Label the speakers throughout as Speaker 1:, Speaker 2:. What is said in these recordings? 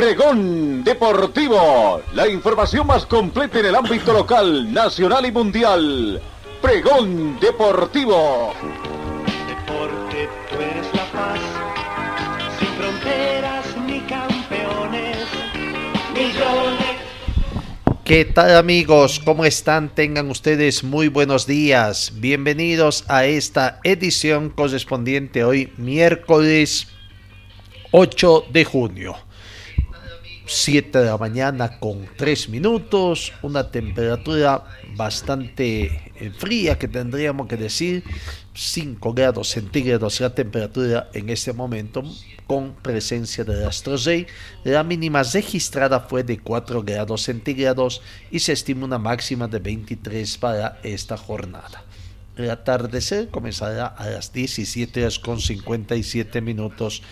Speaker 1: Pregón Deportivo, la información más completa en el ámbito local, nacional y mundial. Pregón Deportivo.
Speaker 2: Deporte, tú eres la paz, sin fronteras ni campeones, millones.
Speaker 3: ¿Qué tal amigos? ¿Cómo están? Tengan ustedes muy buenos días. Bienvenidos a esta edición correspondiente hoy miércoles 8 de junio. 7 de la mañana con 3 minutos, una temperatura bastante eh, fría que tendríamos que decir 5 grados centígrados la temperatura en este momento con presencia de Astrosei. La mínima registrada fue de 4 grados centígrados y se estima una máxima de 23 para esta jornada. El atardecer comenzará a las 17 horas con 57 minutos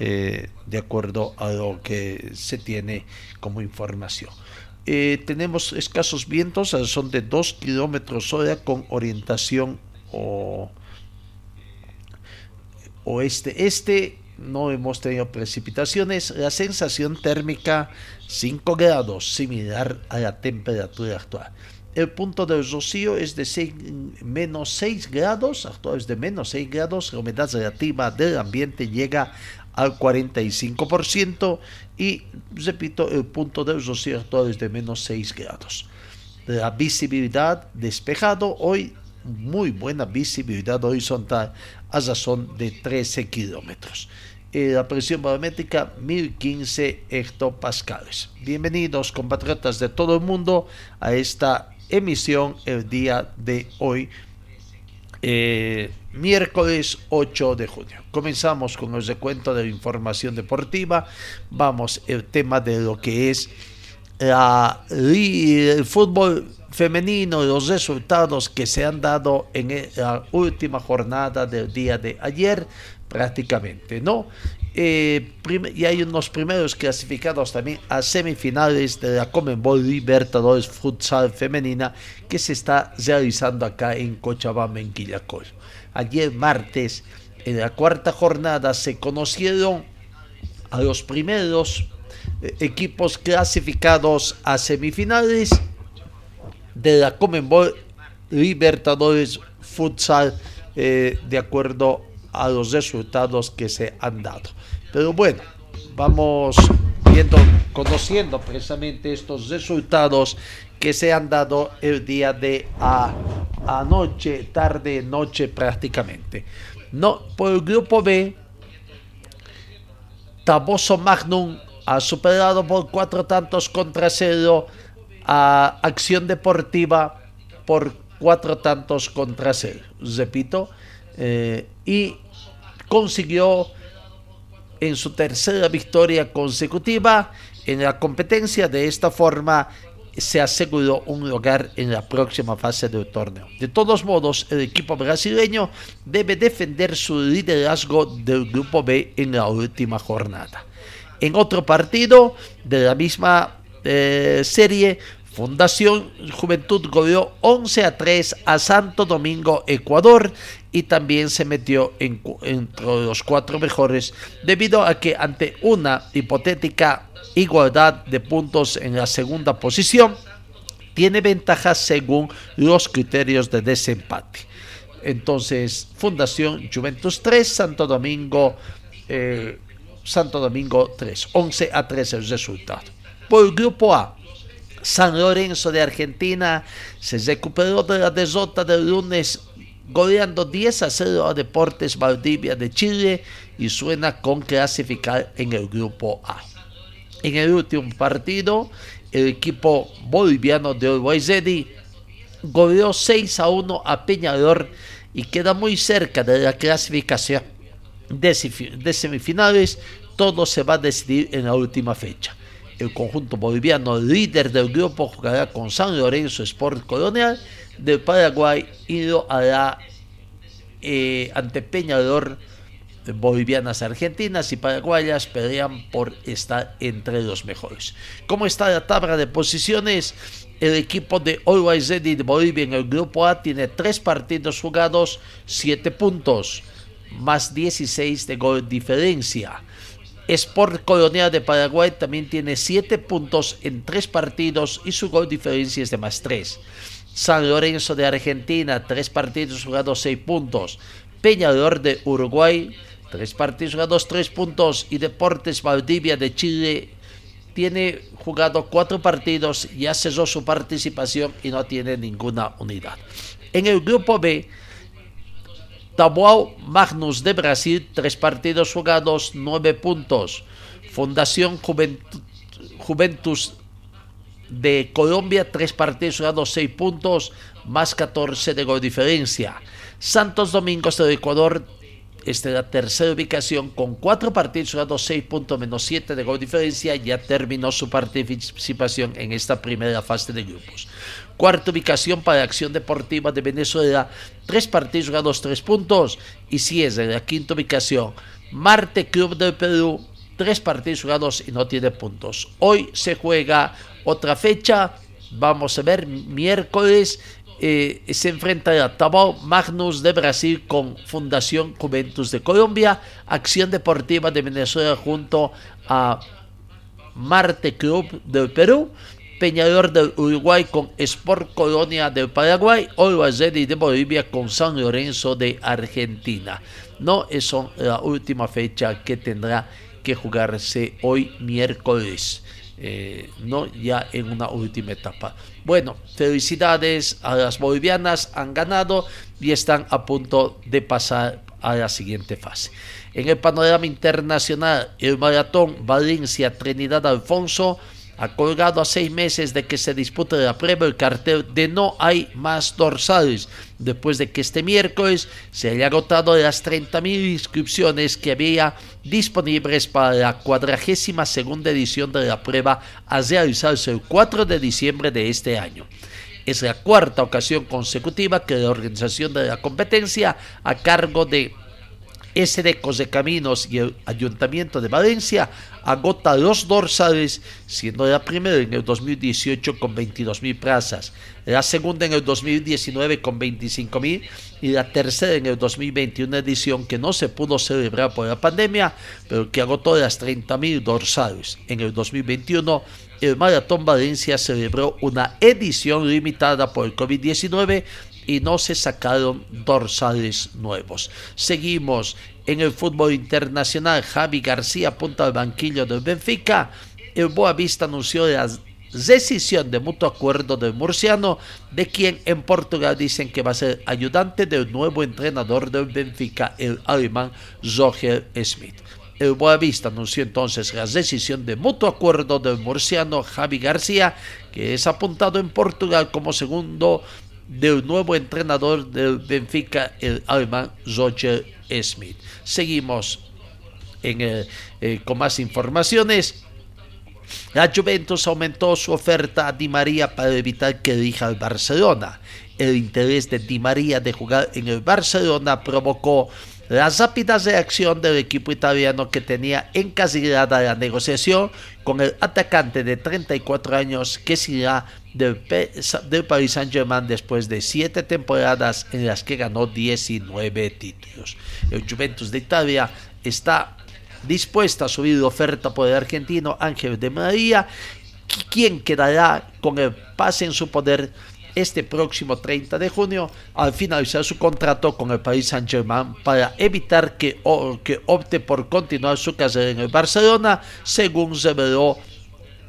Speaker 3: eh, de acuerdo a lo que se tiene como información. Eh, tenemos escasos vientos, son de 2 kilómetros hora con orientación o, oeste-este. No hemos tenido precipitaciones. La sensación térmica 5 grados, similar a la temperatura actual. El punto del rocío es de 6, menos 6 grados, actual es de menos 6 grados. La humedad relativa del ambiente llega al 45% y, repito, el punto de rocío es de menos 6 grados. La visibilidad despejado hoy, muy buena visibilidad horizontal a razón de 13 kilómetros. Eh, la presión barométrica 1015 hectopascales. Bienvenidos compatriotas de todo el mundo a esta emisión el día de hoy, eh, miércoles 8 de junio. Comenzamos con el recuento de la información deportiva. Vamos el tema de lo que es el fútbol femenino, los resultados que se han dado en la última jornada del día de ayer, prácticamente, ¿no? Eh, y hay unos primeros clasificados también a semifinales de la Comenbol Libertadores Futsal Femenina que se está realizando acá en Cochabamba, en Quillacol. Ayer martes, en la cuarta jornada, se conocieron a los primeros eh, equipos clasificados a semifinales de la Comenbol Libertadores Futsal eh, de acuerdo a los resultados que se han dado. Pero bueno, vamos viendo, conociendo precisamente estos resultados que se han dado el día de anoche, tarde, noche prácticamente. No, por el grupo B, Taboso Magnum ha superado por cuatro tantos contra cero a Acción Deportiva por cuatro tantos contra cero. Repito, eh, y consiguió en su tercera victoria consecutiva en la competencia. De esta forma se aseguró un lugar en la próxima fase del torneo. De todos modos, el equipo brasileño debe defender su liderazgo del grupo B en la última jornada. En otro partido de la misma eh, serie, Fundación Juventud goleó 11 a 3 a Santo Domingo, Ecuador, y también se metió en, entre los cuatro mejores debido a que ante una hipotética igualdad de puntos en la segunda posición, tiene ventajas según los criterios de desempate. Entonces, Fundación Juventus 3, Santo Domingo, eh, Santo Domingo 3, 11 a 3 el resultado. Por el grupo A, San Lorenzo de Argentina se recuperó de la derrota del lunes goleando 10 a 0 a Deportes Valdivia de Chile y suena con clasificar en el grupo A. En el último partido, el equipo boliviano de Uruguay goleó 6 a 1 a Peñador y queda muy cerca de la clasificación de semifinales. Todo se va a decidir en la última fecha. El conjunto boliviano líder del grupo jugará con San Lorenzo Sport Colonial del Paraguay ido a la eh, ante Peñador bolivianas argentinas y paraguayas pelean por estar entre los mejores. ¿Cómo está la tabla de posiciones? El equipo de Always Ready de Bolivia en el grupo A tiene tres partidos jugados, siete puntos, más 16 de gol diferencia. Sport Colonial de Paraguay también tiene 7 puntos en 3 partidos y su gol diferencia es de más 3. San Lorenzo de Argentina, 3 partidos jugados 6 puntos. Peñador de Uruguay, 3 partidos jugados 3 puntos. Y Deportes Valdivia de Chile tiene jugado 4 partidos, ya cesó su participación y no tiene ninguna unidad. En el grupo B, Taboao Magnus de Brasil, tres partidos jugados, nueve puntos. Fundación Juventus de Colombia, tres partidos jugados, seis puntos, más 14 de gol diferencia. Santos Domingos de Ecuador, esta es la tercera ubicación, con cuatro partidos jugados, seis puntos menos siete de gol diferencia, ya terminó su participación en esta primera fase de grupos. Cuarta ubicación para Acción Deportiva de Venezuela, tres partidos jugados, tres puntos. Y si es la quinta ubicación, Marte Club del Perú, tres partidos jugados y no tiene puntos. Hoy se juega otra fecha, vamos a ver, miércoles eh, se enfrenta a Tabao Magnus de Brasil con Fundación Juventus de Colombia, Acción Deportiva de Venezuela junto a Marte Club del Perú Peñador del Uruguay con Sport Colonia del Paraguay, Ready de Bolivia con San Lorenzo de Argentina. No es la última fecha que tendrá que jugarse hoy miércoles. Eh, no ya en una última etapa. Bueno, felicidades a las bolivianas, han ganado y están a punto de pasar a la siguiente fase. En el panorama internacional, el maratón Valencia Trinidad Alfonso ha colgado a seis meses de que se dispute la prueba el cartel de no hay más dorsales, después de que este miércoles se haya agotado las 30.000 inscripciones que había disponibles para la cuadragésima segunda edición de la prueba a realizarse el 4 de diciembre de este año. Es la cuarta ocasión consecutiva que la organización de la competencia a cargo de SDECOS de Caminos y el Ayuntamiento de Valencia agota los dorsales, siendo la primera en el 2018 con 22.000 plazas, la segunda en el 2019 con 25.000 y la tercera en el 2021 edición que no se pudo celebrar por la pandemia, pero que agotó las 30.000 dorsales. En el 2021 el Maratón Valencia celebró una edición limitada por el COVID-19 y no se sacaron dorsales nuevos. Seguimos en el fútbol internacional. Javi García apunta al banquillo del Benfica. El Boavista anunció la decisión de mutuo acuerdo del murciano, de quien en Portugal dicen que va a ser ayudante del nuevo entrenador del Benfica, el alemán Roger Smith. El Boavista anunció entonces la decisión de mutuo acuerdo del murciano Javi García, que es apuntado en Portugal como segundo del nuevo entrenador del Benfica, el alemán Roger Smith. Seguimos en, eh, con más informaciones. La Juventus aumentó su oferta a Di María para evitar que elija al Barcelona. El interés de Di María de jugar en el Barcelona provocó la rápida reacción del equipo italiano que tenía encasillada la negociación con el atacante de 34 años que será del, del Paris Saint-Germain después de 7 temporadas en las que ganó 19 títulos. El Juventus de Italia está dispuesta a subir la oferta por el argentino Ángel de María, quien quedará con el pase en su poder este próximo 30 de junio al finalizar su contrato con el Paris Saint-Germain para evitar que, que opte por continuar su carrera en el Barcelona, según reveló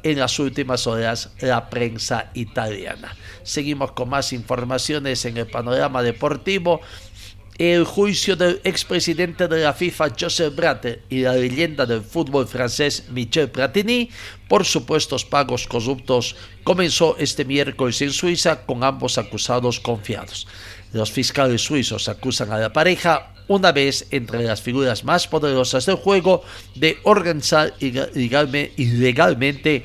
Speaker 3: en las últimas horas la prensa italiana. Seguimos con más informaciones en el panorama deportivo el juicio del expresidente de la FIFA Joseph Blatter y la leyenda del fútbol francés Michel Platini por supuestos pagos corruptos comenzó este miércoles en Suiza con ambos acusados confiados. Los fiscales suizos acusan a la pareja una vez entre las figuras más poderosas del juego de organizar ilegalmente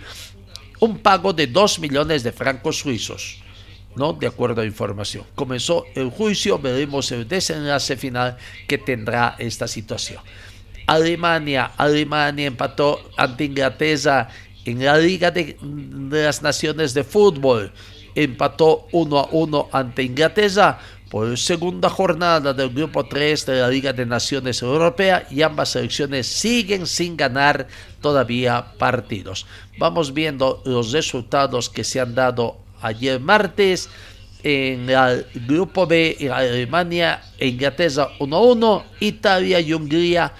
Speaker 3: un pago de 2 millones de francos suizos. ¿no? De acuerdo a información. Comenzó el juicio, veremos el desenlace final que tendrá esta situación. Alemania, Alemania empató ante Inglaterra en la Liga de, las Naciones de Fútbol. Empató 1 a 1 ante Inglaterra segunda jornada del grupo 3 de la Liga de Naciones Europea y ambas selecciones siguen sin ganar todavía partidos. Vamos viendo los resultados que se han dado ayer martes en el grupo B, en Alemania e Inglaterra 1-1, Italia y Hungría.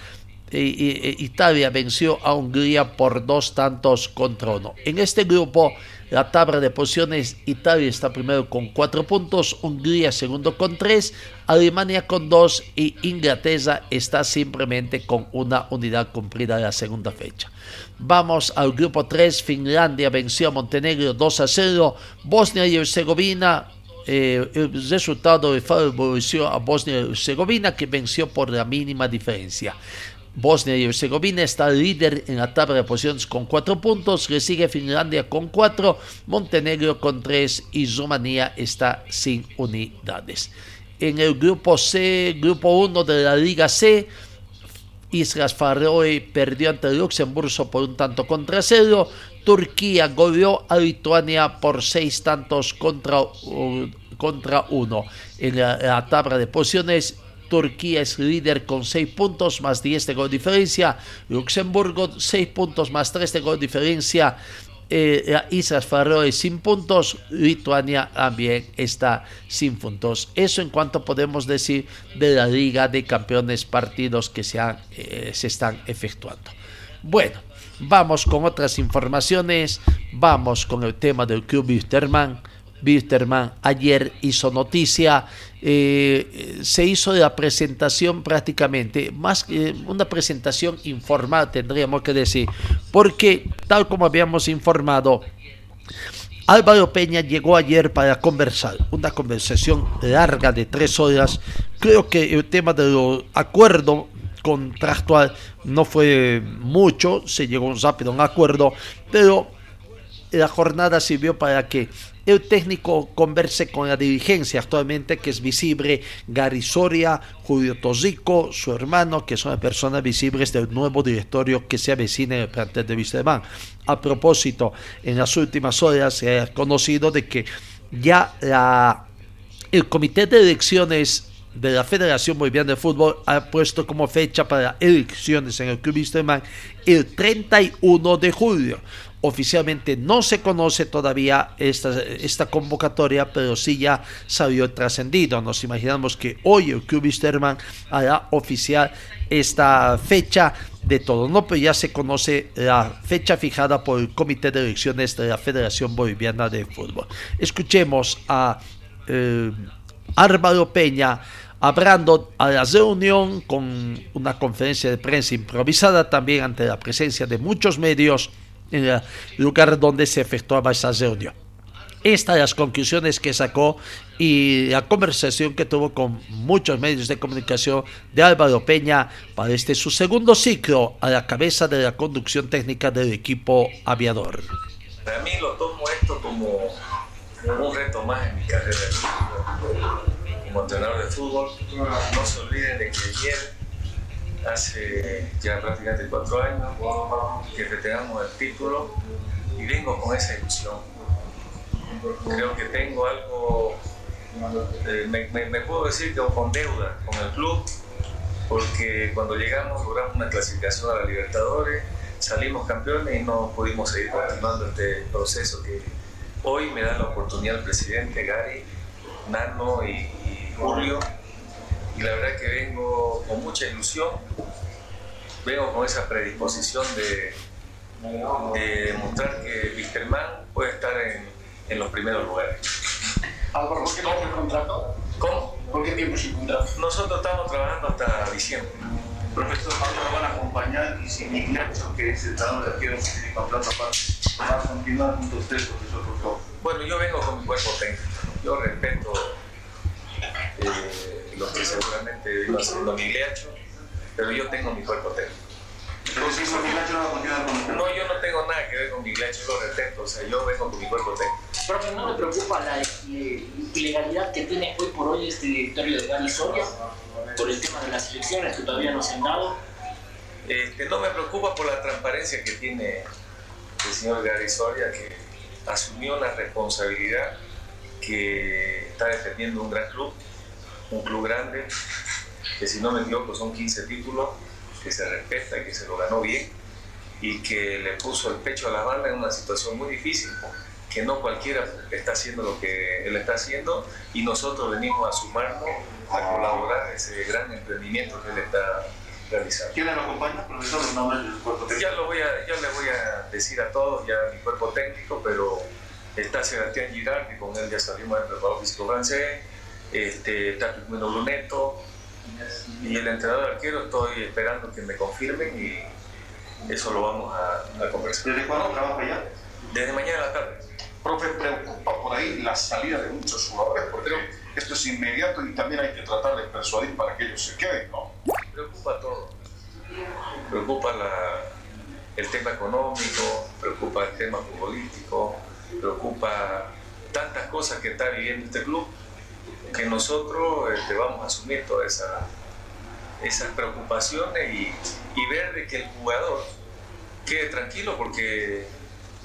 Speaker 3: Italia venció a Hungría por dos tantos contra uno. En este grupo, la tabla de posiciones, Italia está primero con cuatro puntos, Hungría segundo con tres, Alemania con dos y Inglaterra está simplemente con una unidad cumplida la segunda fecha. Vamos al grupo 3. Finlandia venció a Montenegro 2 a 0. Bosnia y Herzegovina. Eh, el resultado favoreció a Bosnia y Herzegovina que venció por la mínima diferencia. Bosnia y Herzegovina está líder en la tabla de posiciones con 4 puntos, le sigue Finlandia con 4, Montenegro con 3 y Rumanía está sin unidades. En el grupo C, grupo 1 de la Liga C, Islas Faroe perdió ante Luxemburgo por un tanto contra cero. Turquía goleó a Lituania por seis tantos contra, contra uno. En la, tabla de posiciones, Turquía es líder con seis puntos más 10 de gol diferencia. Luxemburgo seis puntos más 3 de gol diferencia eh, Islas Faroe sin puntos, Lituania también está sin puntos. Eso en cuanto podemos decir de la Liga de Campeones partidos que se, eh, se están efectuando. Bueno, vamos con otras informaciones. Vamos con el tema del Club Wisterman. Wisterman ayer hizo noticia eh, se hizo la presentación prácticamente, más que una presentación informal tendríamos que decir, porque tal como habíamos informado, Álvaro Peña llegó ayer para conversar, una conversación larga de tres horas. Creo que el tema del acuerdo contractual no fue mucho, se llegó rápido a un acuerdo, pero la jornada sirvió para que el técnico converse con la dirigencia actualmente que es visible, Gary Soria, Julio Tosico, su hermano, que son personas visibles del nuevo directorio que se avecina en el plantel de Wisterman. A propósito, en las últimas horas se ha conocido de que ya la, el comité de elecciones de la Federación Boliviana de Fútbol ha puesto como fecha para elecciones en el Club Wisterman el 31 de julio. Oficialmente no se conoce todavía esta, convocatoria, pero sí ya salió trascendido. Nos imaginamos que hoy el Club Wisterman hará oficial esta fecha de todo, ¿no? Pero ya se conoce la fecha fijada por el Comité de Elecciones de la Federación Boliviana de Fútbol. Escuchemos a eh, Álvaro Peña hablando a la reunión con una conferencia de prensa improvisada también ante la presencia de muchos medios lugar donde se efectuaba esa reunión. Estas las conclusiones que sacó y la conversación que tuvo con muchos medios de comunicación de Álvaro Peña para este su segundo ciclo a la cabeza de la conducción técnica del equipo aviador.
Speaker 4: Para mí lo tomo esto como un reto más en mi carrera como entrenador de fútbol. No se olviden de que ayer hace ya prácticamente cuatro años que festejamos el título y vengo con esa ilusión. Creo que tengo algo, eh, me, puedo decir que con deuda con el club, porque cuando llegamos logramos una clasificación a la Libertadores, salimos campeones y no pudimos seguir continuando este proceso que hoy me da la oportunidad el presidente Gary, Nano y, y Julio y la verdad que vengo con mucha ilusión, vengo con esa predisposición de, demostrar que Wisterman puede estar en, los primeros lugares.
Speaker 5: ¿por qué no el contrato?
Speaker 4: ¿Cómo?
Speaker 5: ¿Por qué tiempo sin contrato?
Speaker 4: Nosotros estamos trabajando hasta diciembre.
Speaker 5: Profesor, ¿cuándo lo van a acompañar? Y si Ignacio, que es el talón de arquero, tiene contrato aparte, va a continuar junto a usted, profesor, por
Speaker 4: Bueno, yo vengo con mi cuerpo técnico. Yo respeto eh, lo que seguramente vino haciendo Migliacho, pero yo tengo mi cuerpo técnico.
Speaker 5: Entonces, ¿eso Milacho no va a continuar con usted?
Speaker 4: No, yo no tengo nada que ver con Migliacho, yo lo respeto, o sea, yo vengo con mi cuerpo técnico.
Speaker 6: Profe, ¿no le preocupa la ilegalidad que tiene hoy por hoy este directorio de Gary Soria por el tema de las elecciones que todavía no se han dado?
Speaker 4: Este, no me preocupa por la transparencia que tiene el señor Gary Soria, que asumió una responsabilidad que está defendiendo un gran club, un club grande, que si no me equivoco son 15 títulos, que se respeta, que se lo ganó bien y que le puso el pecho a la banda en una situación muy difícil, que no cualquiera está haciendo lo que él está haciendo y nosotros venimos a sumarnos, a colaborar en ese gran emprendimiento que él está realizando.
Speaker 5: ¿Quién lo acompaña? Profesor, los nombres del cuerpo técnico.
Speaker 4: Ya, lo voy a, ya le voy a decir a todos, ya mi cuerpo técnico, pero está Sebastián Girard, que con él ya salimos del preparador físico francés, este, está Pigmeno Bruneto, y el entrenador arquero estoy esperando que me confirmen y eso lo vamos a, a conversar.
Speaker 5: ¿Desde cuándo trabaja ya?
Speaker 4: Desde mañana a la tarde.
Speaker 7: Profe, preocupa por ahí la salida de muchos jugadores, porque esto es inmediato y también hay que tratar de persuadir para que ellos se queden, ¿no?
Speaker 4: Preocupa todo. Preocupa la- el tema económico, preocupa el tema futbolístico, preocupa tantas cosas que está viviendo este club que nosotros este, vamos a asumir todas esa- esas preocupaciones y, ver de que el jugador quede tranquilo porque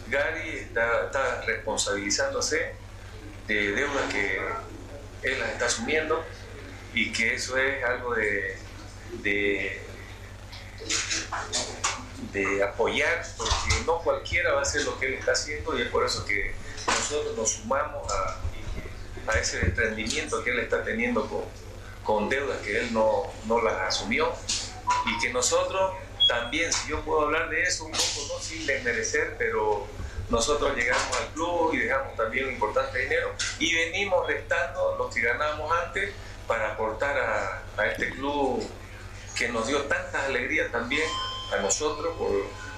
Speaker 4: Gary está, responsabilizándose de deudas que él las está asumiendo y que eso es algo de, de apoyar, porque no cualquiera va a hacer lo que él está haciendo y es por eso que nosotros nos sumamos a, a ese desprendimiento que él está teniendo con, con deudas que él no, no las asumió. Y que nosotros también, si yo puedo hablar de eso un poco, no sin desmerecer, pero nosotros llegamos al club y dejamos también un importante dinero y venimos restando lo que ganábamos antes para aportar a, a este club que nos dio tantas alegrías también a nosotros por,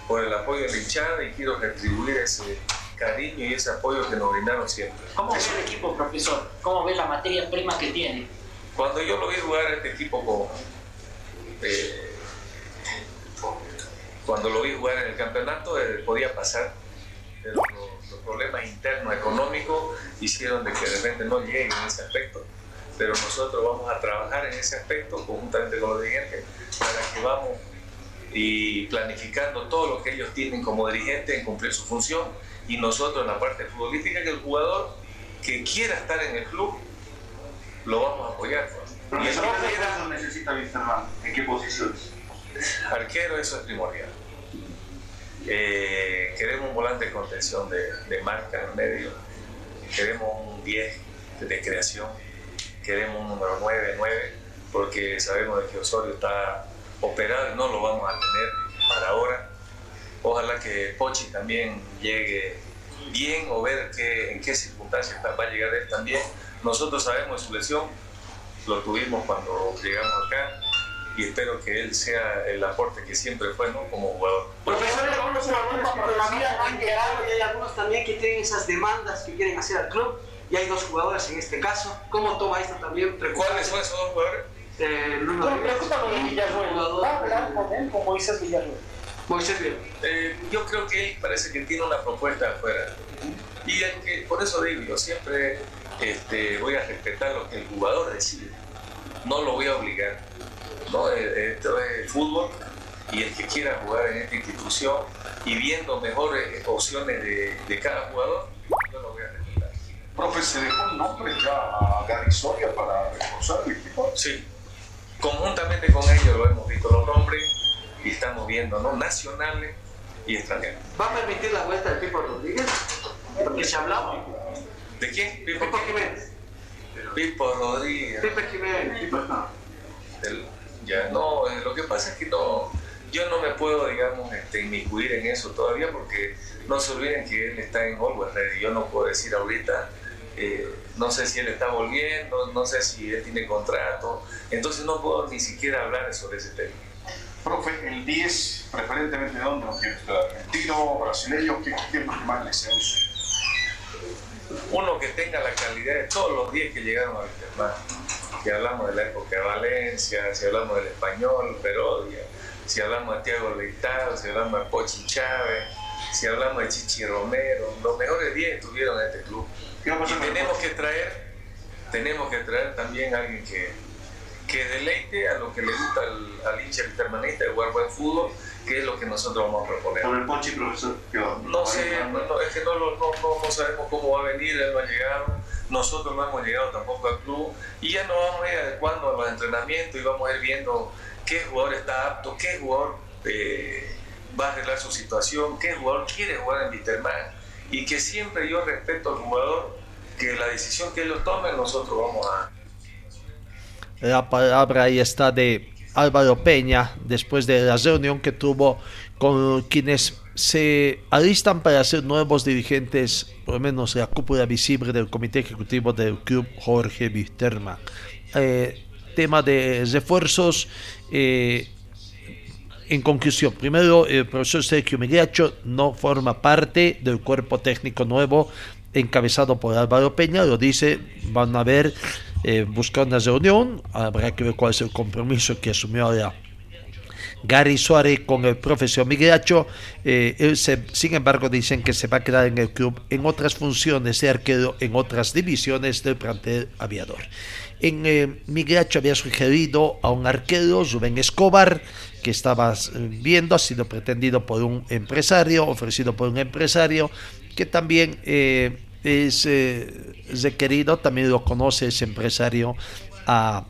Speaker 4: por el apoyo de la hinchada y quiero retribuir ese cariño y ese apoyo que nos brindaron siempre.
Speaker 6: ¿Cómo ve el equipo, profesor? ¿Cómo ve la materia prima que tiene?
Speaker 4: Cuando yo lo vi jugar a este equipo con, eh, cuando lo vi jugar en el campeonato eh, podía pasar, pero los, los problemas internos económicos hicieron de que de repente no llegue en ese aspecto. Pero nosotros vamos a trabajar en ese aspecto conjuntamente con los dirigentes para que vamos y planificando todo lo que ellos tienen como dirigentes en cumplir su función y nosotros en la parte futbolística que el jugador que quiera estar en el club lo vamos a apoyar. Y el
Speaker 5: ¿qué
Speaker 4: quiera-
Speaker 5: refuerzos necesita? ¿En qué posiciones?
Speaker 4: Arquero, eso es primordial. Eh, queremos un volante de contención de, de marca en el medio. Queremos un 10 de creación. Queremos un número 9, 9, porque sabemos que Osorio está operado y no lo vamos a tener para ahora. Ojalá que Pochi también llegue bien o ver qué, en qué circunstancias va a llegar él también. Nosotros sabemos de su lesión, lo tuvimos cuando llegamos acá y espero que él sea el aporte que siempre fue ¿no? como jugador.
Speaker 8: Profesor, algunos jugadores que todavía no han llegado y hay algunos también que tienen esas demandas que quieren hacer al club. Y hay dos jugadores en este caso. ¿Cómo toma esto también?
Speaker 4: ¿Cuáles son esos dos jugadores?
Speaker 8: Eh, Bruno
Speaker 6: ¿Cómo
Speaker 8: Rivera,
Speaker 6: preocupa lo de Villarruel?
Speaker 8: jugador,
Speaker 6: ¿Va a hablar con él, con Moisés Villarruel?
Speaker 8: Moisés.
Speaker 4: Eh, yo creo que él parece que tiene una propuesta afuera. Y el que, por eso digo, yo siempre este, voy a respetar lo que el jugador decide. No lo voy a obligar. ¿no? Eh, Esto es fútbol y el que quiera jugar en esta institución y viendo mejores opciones de, de cada jugador, yo lo voy a respetar.
Speaker 7: Profe, ¿se dejó el nombre ya a Gary Soria para reforzar el equipo?
Speaker 4: Sí, conjuntamente con ellos lo hemos visto los nombres y estamos viendo ¿no? nacionales y extranjeros.
Speaker 8: ¿Va a permitir la vuelta de Pipo Rodríguez? Porque se hablaba.
Speaker 4: ¿De quién? Pipo,
Speaker 8: Pipo Jiménez.
Speaker 4: Pipo Rodríguez.
Speaker 8: Pipo Jiménez. Pipo, no.
Speaker 4: El- ya no, eh, lo que pasa es que no, yo no me puedo, digamos, este, inmiscuir en eso todavía porque no se olviden que él está en Always Ready. Yo no puedo decir ahorita, eh, no sé si él está volviendo, no sé si él tiene contrato, entonces no puedo ni siquiera hablar sobre ese tema.
Speaker 7: Profe, el 10, preferentemente de dónde? ¿Argentino, brasileño? ¿Qué, qué es lo que más le sea uso?
Speaker 4: Uno que tenga la calidad de todos los 10 que llegaron a Wisterman, si hablamos de la época de Valencia, si hablamos del español, Perodia, si hablamos de Tiago Leitado, si hablamos de Pochi Chávez, si hablamos de Chichi Romero, los mejores 10 estuvieron en este club. Y tenemos que traer, tenemos que traer también a alguien que, que deleite a lo que le gusta al, al hincha permanente de jugar buen fútbol, que es lo que nosotros vamos a proponer.
Speaker 5: Por el Pochi, profesor.
Speaker 4: No sé, no, es que no, no, no, sabemos cómo va a venir, él no ha llegado, nosotros no hemos llegado tampoco al club y ya nos vamos a ir adecuando a los entrenamientos y vamos a ir viendo qué jugador está apto, qué jugador eh, va a arreglar su situación, qué jugador quiere jugar en Viterman y que siempre yo respeto al jugador, que la decisión que ellos tomen nosotros vamos a...
Speaker 3: La palabra ahí está de Álvaro Peña después de la reunión que tuvo con quienes se alistan para ser nuevos dirigentes, por lo menos la cúpula visible del comité ejecutivo del club Jorge Wisterman. Eh, tema de refuerzos. Eh, en conclusión, primero, el profesor Sergio Migliaccio no forma parte del cuerpo técnico nuevo encabezado por Álvaro Peña, lo dice, van a ver, eh, buscar una reunión, habrá que ver cuál es el compromiso que asumió ahora Gary Suárez con el profesor Migliaccio. Eh, sin embargo, dicen que se va a quedar en el club en otras funciones de arquero en otras divisiones del plantel aviador. En eh, había sugerido a un arquero, Rubén Escobar, que estabas eh, viendo, ha sido pretendido por un empresario, ofrecido por un empresario, que también eh, es requerido, también lo conoce ese empresario a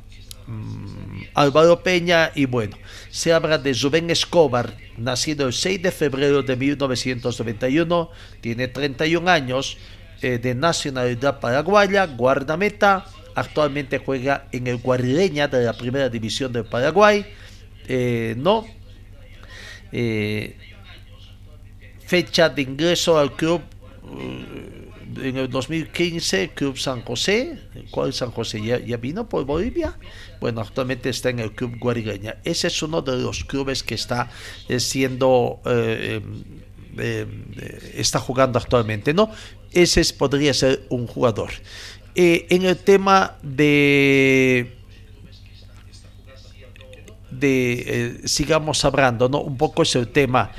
Speaker 3: mm, Álvaro Peña. Y bueno, se habla de Rubén Escobar, nacido el 6 de febrero de 1991, tiene 31 años, de nacionalidad paraguaya, guardameta, Actualmente juega en el Guarileña de la Primera División del Paraguay. Eh, no. Eh, fecha de ingreso al club eh, en el 2015, Club San José. ¿Cuál San José? ¿Ya, vino por Bolivia? Bueno, actualmente está en el Club Guarileña. Ese es uno de los clubes que está siendo. está jugando actualmente, ¿no? Ese podría ser un jugador. Eh, en el tema de de eh, sigamos hablando, ¿no? Un poco es el tema,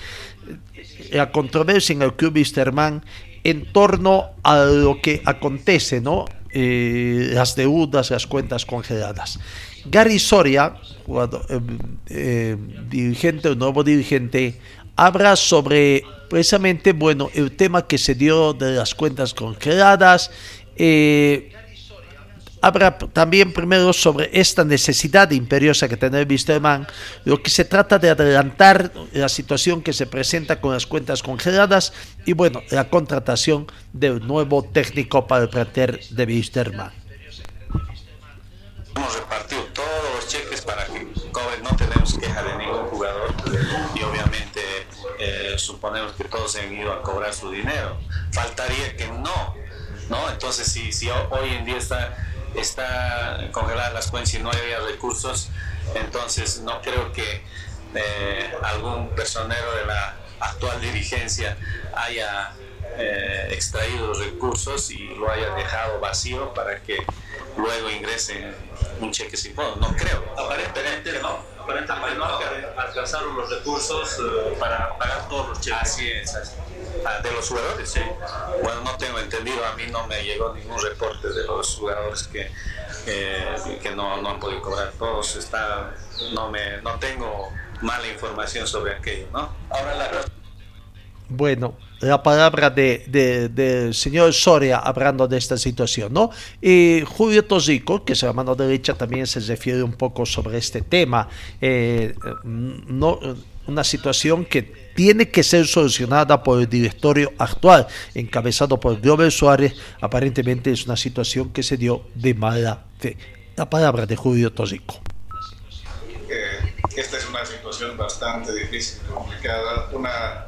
Speaker 3: la controversia en el club Wisterman en torno a lo que acontece, ¿no? Eh, las deudas, las cuentas congeladas. Gary Soria, jugador, dirigente, un nuevo dirigente, habla sobre precisamente, bueno, el tema que se dio de las cuentas congeladas eh, Habrá también primero sobre esta necesidad imperiosa que tiene Wisterman, lo que se trata de adelantar la situación que se presenta con las cuentas congeladas y bueno, la contratación del nuevo técnico para el plantel de Wisterman.
Speaker 9: Hemos repartido todos los cheques para que no tenemos queja de ningún jugador y obviamente eh, suponemos que todos han ido a cobrar su dinero. Faltaría que no ¿no? Entonces, si, si hoy en día está, está congelada las cuentas y no había recursos, entonces no creo que eh, algún personero de la actual dirigencia haya eh, extraído los recursos y lo haya dejado vacío para que luego ingrese un cheque sin fondo. No creo.
Speaker 5: Aparentemente no. Aparentemente no alcanzaron los recursos eh, para pagar todos los cheques.
Speaker 9: Así es. Ah, de los jugadores, sí. Bueno, no tengo entendido, a mí no me llegó ningún reporte de los jugadores que, que no, no, han podido cobrar. Todos está, no, me, no tengo mala información sobre aquello, ¿no? Ahora la
Speaker 3: bueno, la palabra del de, señor Soria hablando de esta situación, ¿no? Y Julio Tosico, que es la mano derecha, también se refiere un poco sobre este tema. Eh, no, una situación que tiene que ser solucionada por el directorio actual, encabezado por Glover Suárez. Aparentemente es una situación que se dio de mala fe. La palabra de Julio Tosico.
Speaker 7: Eh, esta es una situación bastante difícil, complicada, una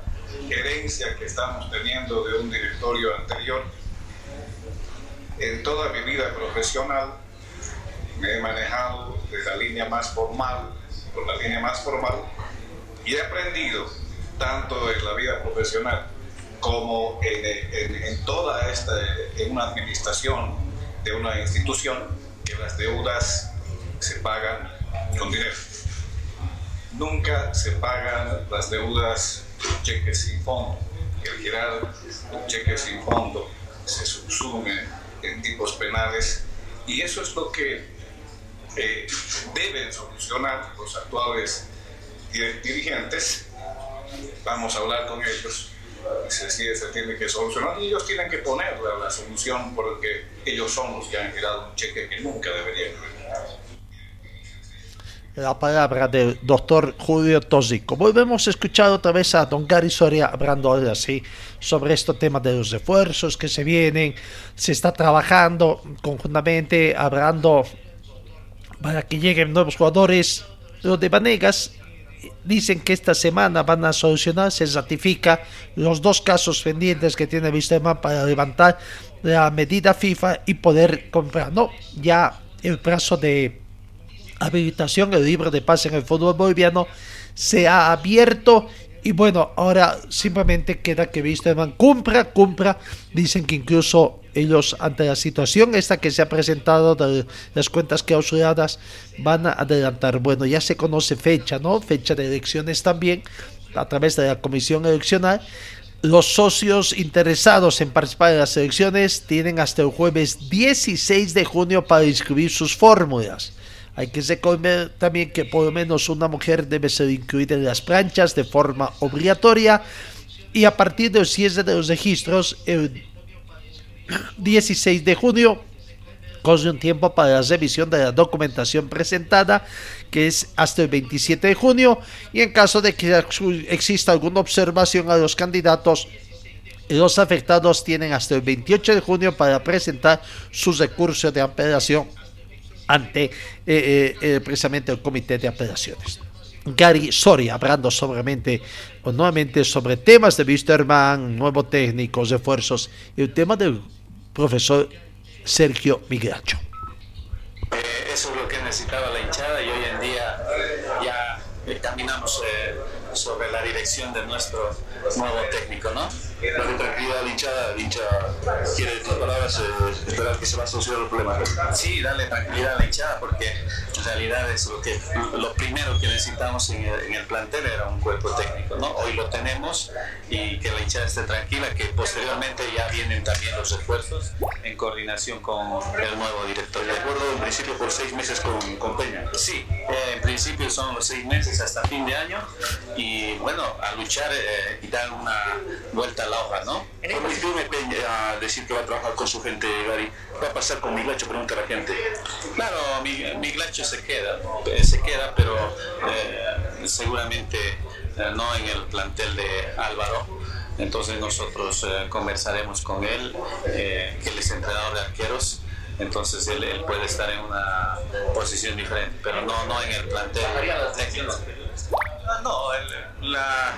Speaker 7: herencia que estamos teniendo de un directorio anterior. En toda mi vida profesional me he manejado de la línea más formal, por la línea más formal, y he aprendido, tanto en la vida profesional como en, toda esta, en una administración de una institución, que las deudas se pagan con dinero. Nunca se pagan las deudas cheques sin fondo. El girar un cheque sin fondo se subsume en tipos penales y eso es lo que eh, deben solucionar los actuales dirigentes. Vamos a hablar con ellos se, se tiene que solucionar y ellos tienen que poner la, solución porque ellos son los que han girado un cheque que nunca deberían
Speaker 3: la palabra del doctor Julio Tosico. Volvemos a escuchar otra vez a don Gary Soria hablando ahora sí sobre este tema de los refuerzos que se vienen. Se está trabajando conjuntamente, hablando para que lleguen nuevos jugadores. Los de Vanegas dicen que esta semana van a solucionar, se ratifica los dos casos pendientes que tiene Wisterman para levantar la medida FIFA y poder comprar. No, ya el plazo de habilitación, el libro de pase en el fútbol boliviano se ha abierto y bueno, ahora simplemente queda que Wisterman cumpla, cumpla. Dicen que incluso ellos ante la situación esta que se ha presentado de las cuentas clausuradas van a adelantar. Bueno, ya se conoce fecha, ¿no? Fecha de elecciones también a través de la comisión eleccional. Los socios interesados en participar en las elecciones tienen hasta el jueves 16 de junio para inscribir sus fórmulas. Hay que recordar también que por lo menos una mujer debe ser incluida en las planchas de forma obligatoria y a partir del cierre de los registros, 16 de junio corre un tiempo para la revisión de la documentación presentada, que es hasta el 27 de junio, y en caso de que exista alguna observación a los candidatos, los afectados tienen hasta el 28 de junio para presentar su recurso de apelación ante eh, eh, eh, precisamente el comité de apelaciones. Gary Soria, hablando sobremente o nuevamente sobre temas de Wisterman, nuevo técnico, refuerzos y el tema del profesor Sergio Migracho.
Speaker 9: Eh, eso es lo que necesitaba la hinchada y hoy en día ya caminamos eh, sobre la dirección de nuestro nuevo técnico, ¿no?
Speaker 10: Dale tranquilidad a la hinchada, la hinchada quiere tus palabras, eh, esperar que se va a solucionar el problema.
Speaker 9: Sí, dale tranquilidad a la hinchada porque en realidad es lo que lo primero que necesitamos en el, en el, plantel era un cuerpo técnico, ¿no? Hoy lo tenemos y que la hinchada esté tranquila, que posteriormente ya vienen también los refuerzos en coordinación con el nuevo director.
Speaker 10: De acuerdo, en principio por seis meses con, con Peña.
Speaker 9: Sí, eh, en principio son los seis meses hasta fin de año y bueno, a luchar eh, y dar una vuelta la hoja, ¿no?
Speaker 10: Permíteme me Peña decir que va a trabajar con su gente, Gary. ¿Qué va a pasar con Miglacho? Pregunta la gente.
Speaker 9: Claro, Miglacho se queda, eh, se queda, pero eh, seguramente eh, no en el plantel de Álvaro. Entonces nosotros conversaremos con él, que él es entrenador de arqueros entonces él, él, puede estar en una posición diferente, pero no, no en el plantel no, el, la,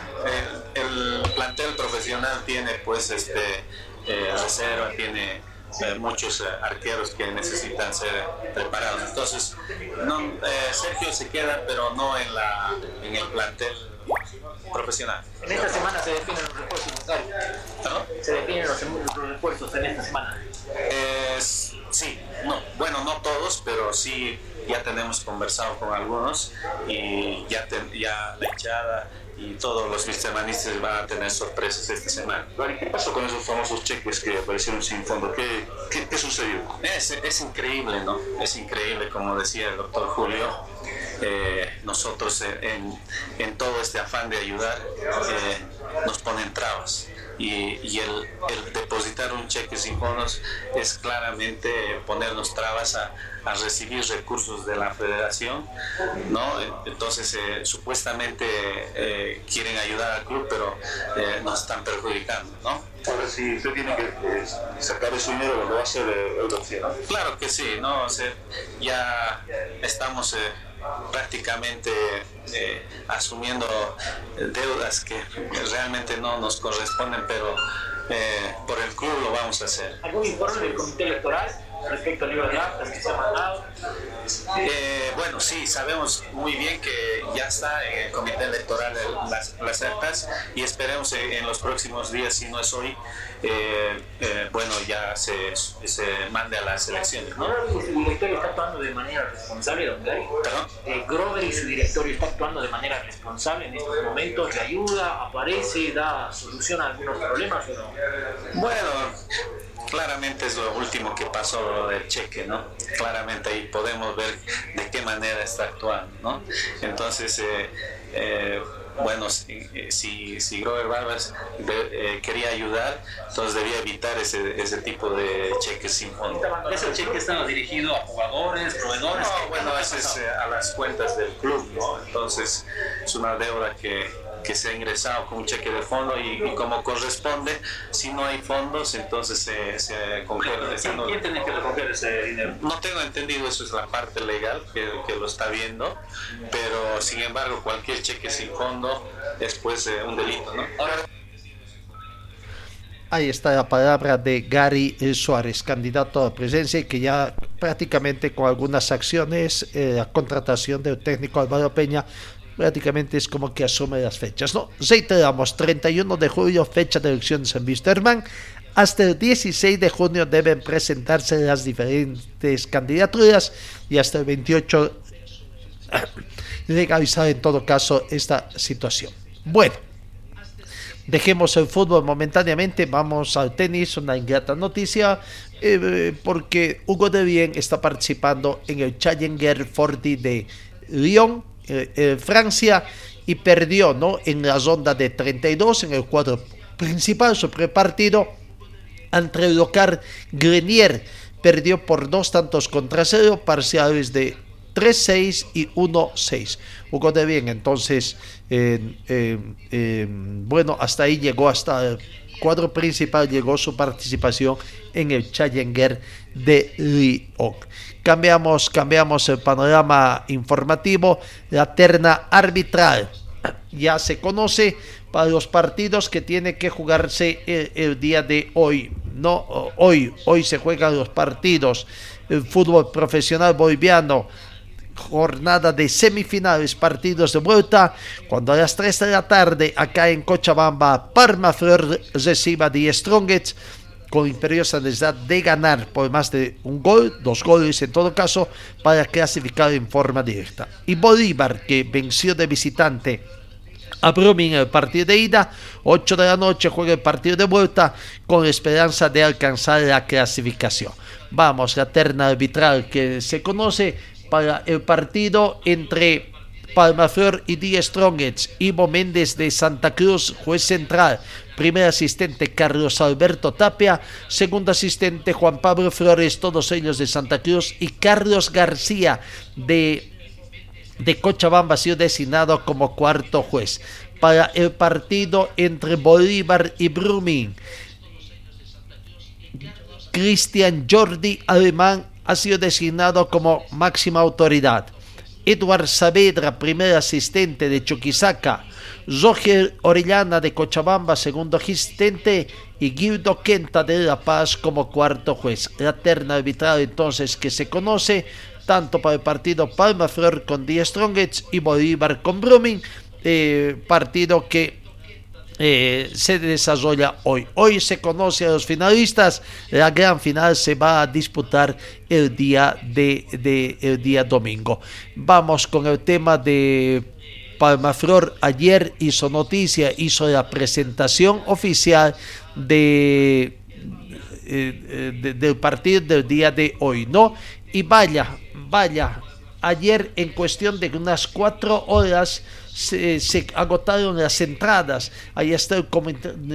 Speaker 9: el, plantel profesional tiene pues este eh, reserva, tiene eh, muchos eh, arqueros que necesitan ser preparados. Entonces, no, Sergio se queda, pero no en, la, en el plantel profesional.
Speaker 6: En esta semana se definen los refuerzos, ¿No? Se definen los, refuerzos en esta semana.
Speaker 9: sí, no, bueno, no todos, pero sí ya tenemos conversado con algunos y ya, ya la echada y todos los cristianistas van a tener sorpresas esta semana.
Speaker 10: ¿Qué pasó con esos famosos cheques que aparecieron sin fondo? ¿Qué, qué, sucedió?
Speaker 9: Es, es, increíble, ¿no? Es increíble, como decía el doctor Julio. Eh, nosotros en, en, todo este afán de ayudar eh, nos ponen trabas y, el, depositar un cheque sin fondos es claramente ponernos trabas a, recibir recursos de la federación, ¿no? Entonces, eh, supuestamente eh, quieren ayudar al club, pero eh, nos están perjudicando, ¿no?
Speaker 10: Ahora, si usted tiene que sacar ese dinero, ¿lo va a hacer Eurofiel?
Speaker 9: Claro que sí, ¿no? ya estamos prácticamente eh, asumiendo deudas que realmente no nos corresponden, pero eh, por el club lo vamos a hacer.
Speaker 6: ¿Algún informe del comité electoral? Respecto al libro de actas que se ha mandado?
Speaker 9: Eh, bueno, sí, sabemos muy bien que ya está en el comité electoral las, las actas y esperemos en, en, los próximos días, si no es hoy, eh, eh, bueno, ya se, se, mande a las elecciones. ¿no?
Speaker 6: Grover y su directorio está actuando de manera responsable, don Gary.
Speaker 9: ¿Perdón?
Speaker 6: Eh, Grover y su directorio está actuando de manera responsable en estos momentos, le ayuda, aparece, da solución a algunos problemas o no?
Speaker 9: Bueno, claramente es lo último que pasó del cheque, ¿no? Claramente ahí podemos ver de qué manera está actuando, ¿no? Entonces, eh, eh, bueno, si, si, si Grover Barbas de, eh, quería ayudar, entonces debía evitar ese, ese tipo de cheques sin fondo.
Speaker 11: ¿Ese cheque estaba dirigido a jugadores, proveedores?
Speaker 9: No, bueno, eso es eh, a las cuentas del club, ¿no? Entonces, es una deuda que que se ha ingresado con un cheque de fondo y, y, como corresponde, si no hay fondos, entonces se, se congela.
Speaker 11: ¿Quién, ¿Quién tiene que recoger ese dinero?
Speaker 9: No tengo entendido, eso es la parte legal que, que lo está viendo, pero sin embargo, cualquier cheque sin fondo es pues eh, un delito, ¿no? Ahora,
Speaker 3: Ahí está la palabra de Gary Suárez, candidato a presidencia, que ya prácticamente con algunas acciones, eh, la contratación del técnico Álvaro Peña, prácticamente es como que asume las fechas, ¿no? Reiteramos, 31 de julio, fecha de elecciones en Wisterman. Hasta el 16 de junio deben presentarse las diferentes candidaturas y hasta el 28 legalizar en todo caso esta situación. Bueno, dejemos el fútbol momentáneamente, vamos al tenis, una ingrata noticia, eh, porque Hugo de Bien está participando en el Challenger 40 de Lyon, Francia, y perdió ¿no? en la ronda de 32 en el cuadro principal su partido ante el local Grenier. Perdió por dos tantos contra cero, parciales de 3-6 y 1-6. Hugo de Bien, entonces, eh, eh, eh, bueno, hasta ahí llegó, hasta el cuadro principal llegó su participación en el Challenger de Lyon. Cambiamos, cambiamos el panorama informativo, la terna arbitral ya se conoce para los partidos que tiene que jugarse el, día de hoy. No, hoy, hoy se juegan los partidos. El fútbol profesional boliviano, jornada de semifinales, partidos de vuelta, cuando a las 3 de la tarde acá en Cochabamba, Parma Flor reciba de Strongets con imperiosa necesidad de ganar por más de un gol, dos goles en todo caso, para clasificar en forma directa. Y Bolívar, que venció de visitante a Brumming el partido de ida, 8 de la noche juega el partido de vuelta con esperanza de alcanzar la clasificación. Vamos, la terna arbitral que se conoce para el partido entre Palmaflor y Die Strongets, Ivo Méndez de Santa Cruz, juez central, primer asistente Carlos Alberto Tapia, segundo asistente Juan Pablo Flores, todos ellos de Santa Cruz, y Carlos García de de Cochabamba ha sido designado como cuarto juez para el partido entre Bolívar y Brumming. Cristian Jordi Alemán ha sido designado como máxima autoridad. Edward Saavedra, primer asistente de Chuquisaca. Roger Orellana de Cochabamba, segundo asistente. Y Guido Quenta de La Paz como cuarto juez. La terna arbitral entonces que se conoce tanto para el partido Palma Flor con Die Strongets y Bolívar con Brumming, eh, partido que eh, se desarrolla hoy. Hoy se conoce a los finalistas, la gran final se va a disputar el día de, de el día domingo. Vamos con el tema de Palmaflor ayer hizo noticia, hizo la presentación oficial de, eh, de, del partido del día de hoy, ¿no? Y vaya, vaya, ayer en cuestión de unas cuatro horas se, agotaron las entradas. Ahí está el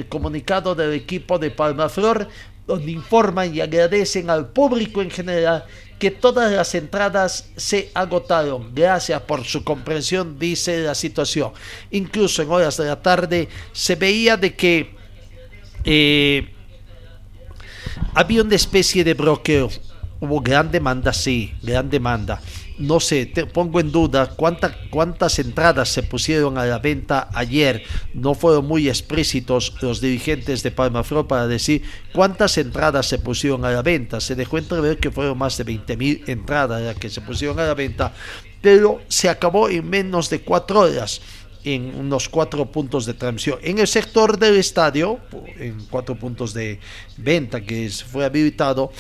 Speaker 3: comunicado del equipo de Palmaflor, donde informan y agradecen al público en general que todas las entradas se agotaron. Gracias por su comprensión, dice la situación. Incluso en horas de la tarde se veía de que eh, había una especie de bloqueo hubo gran demanda, sí, gran demanda. No sé, te pongo en duda cuánta, cuántas entradas se pusieron a la venta ayer. No fueron muy explícitos los dirigentes de Palma Flor para decir cuántas entradas se pusieron a la venta. Se dejó entrever que fueron más de 20 mil entradas las que se pusieron a la venta, pero se acabó en menos de cuatro horas en unos cuatro puntos de transmisión. En el sector del estadio, en cuatro puntos de venta que fue habilitado,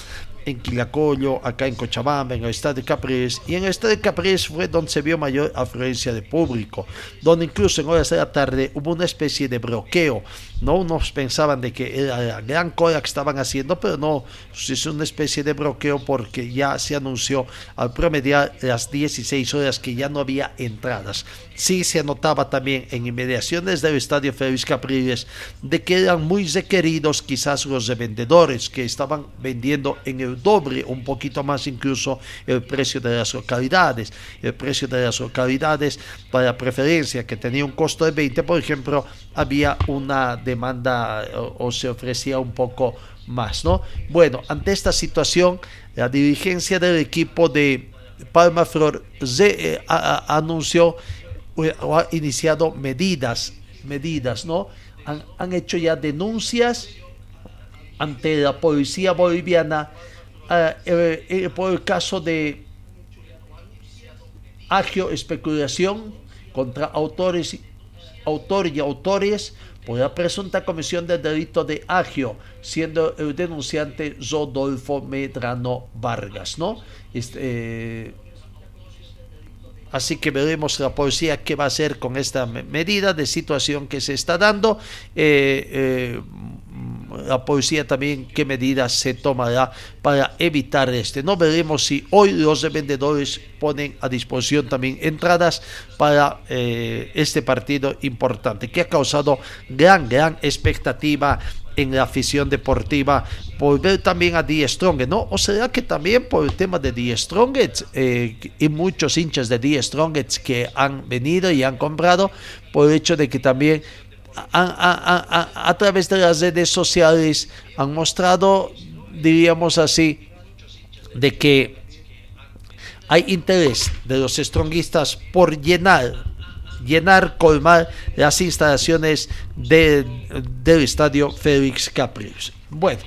Speaker 3: en Quilacollo, acá en Cochabamba, en el Estadio de Capriles. Y en el Estadio de Capriles fue donde se vio mayor afluencia de público, donde incluso en horas de la tarde hubo una especie de bloqueo. ¿no? Unos pensaban de que era la gran cola que estaban haciendo, pero no, es una especie de bloqueo porque ya se anunció al promediar las 16 horas que ya no había entradas. Sí se anotaba también en inmediaciones del Estadio Félix Capriles de que eran muy requeridos quizás los revendedores que estaban vendiendo en el doble, un poquito más incluso el precio de las localidades. El precio de las localidades para preferencia que tenía un costo de 20, por ejemplo, había una demanda o, se ofrecía un poco más, ¿no? Bueno, ante esta situación, la dirigencia del equipo de Palma Flor eh, anunció o ha iniciado medidas, medidas, ¿no? Han, han hecho ya denuncias ante la policía boliviana eh, eh, eh, por el caso de agio especulación contra autores, autor y autores por la presunta comisión del delito de agio, siendo el denunciante Rodolfo Medrano Vargas, ¿no? Este, Así que veremos la policía qué va a hacer con esta medida de situación que se está dando. Eh, la policía también qué medidas se tomará para evitar este. No veremos si hoy los vendedores ponen a disposición también entradas para eh, este partido importante que ha causado gran, gran expectativa en la afición deportiva por ver también a Die Strong, ¿no? O será que también por el tema de Die Strong eh, y muchos hinchas de Die Strong que han venido y han comprado por el hecho de que también a, través de las redes sociales han mostrado, diríamos así, de que hay interés de los stronguistas por llenar, llenar, colmar las instalaciones del estadio Félix Capriles. Bueno,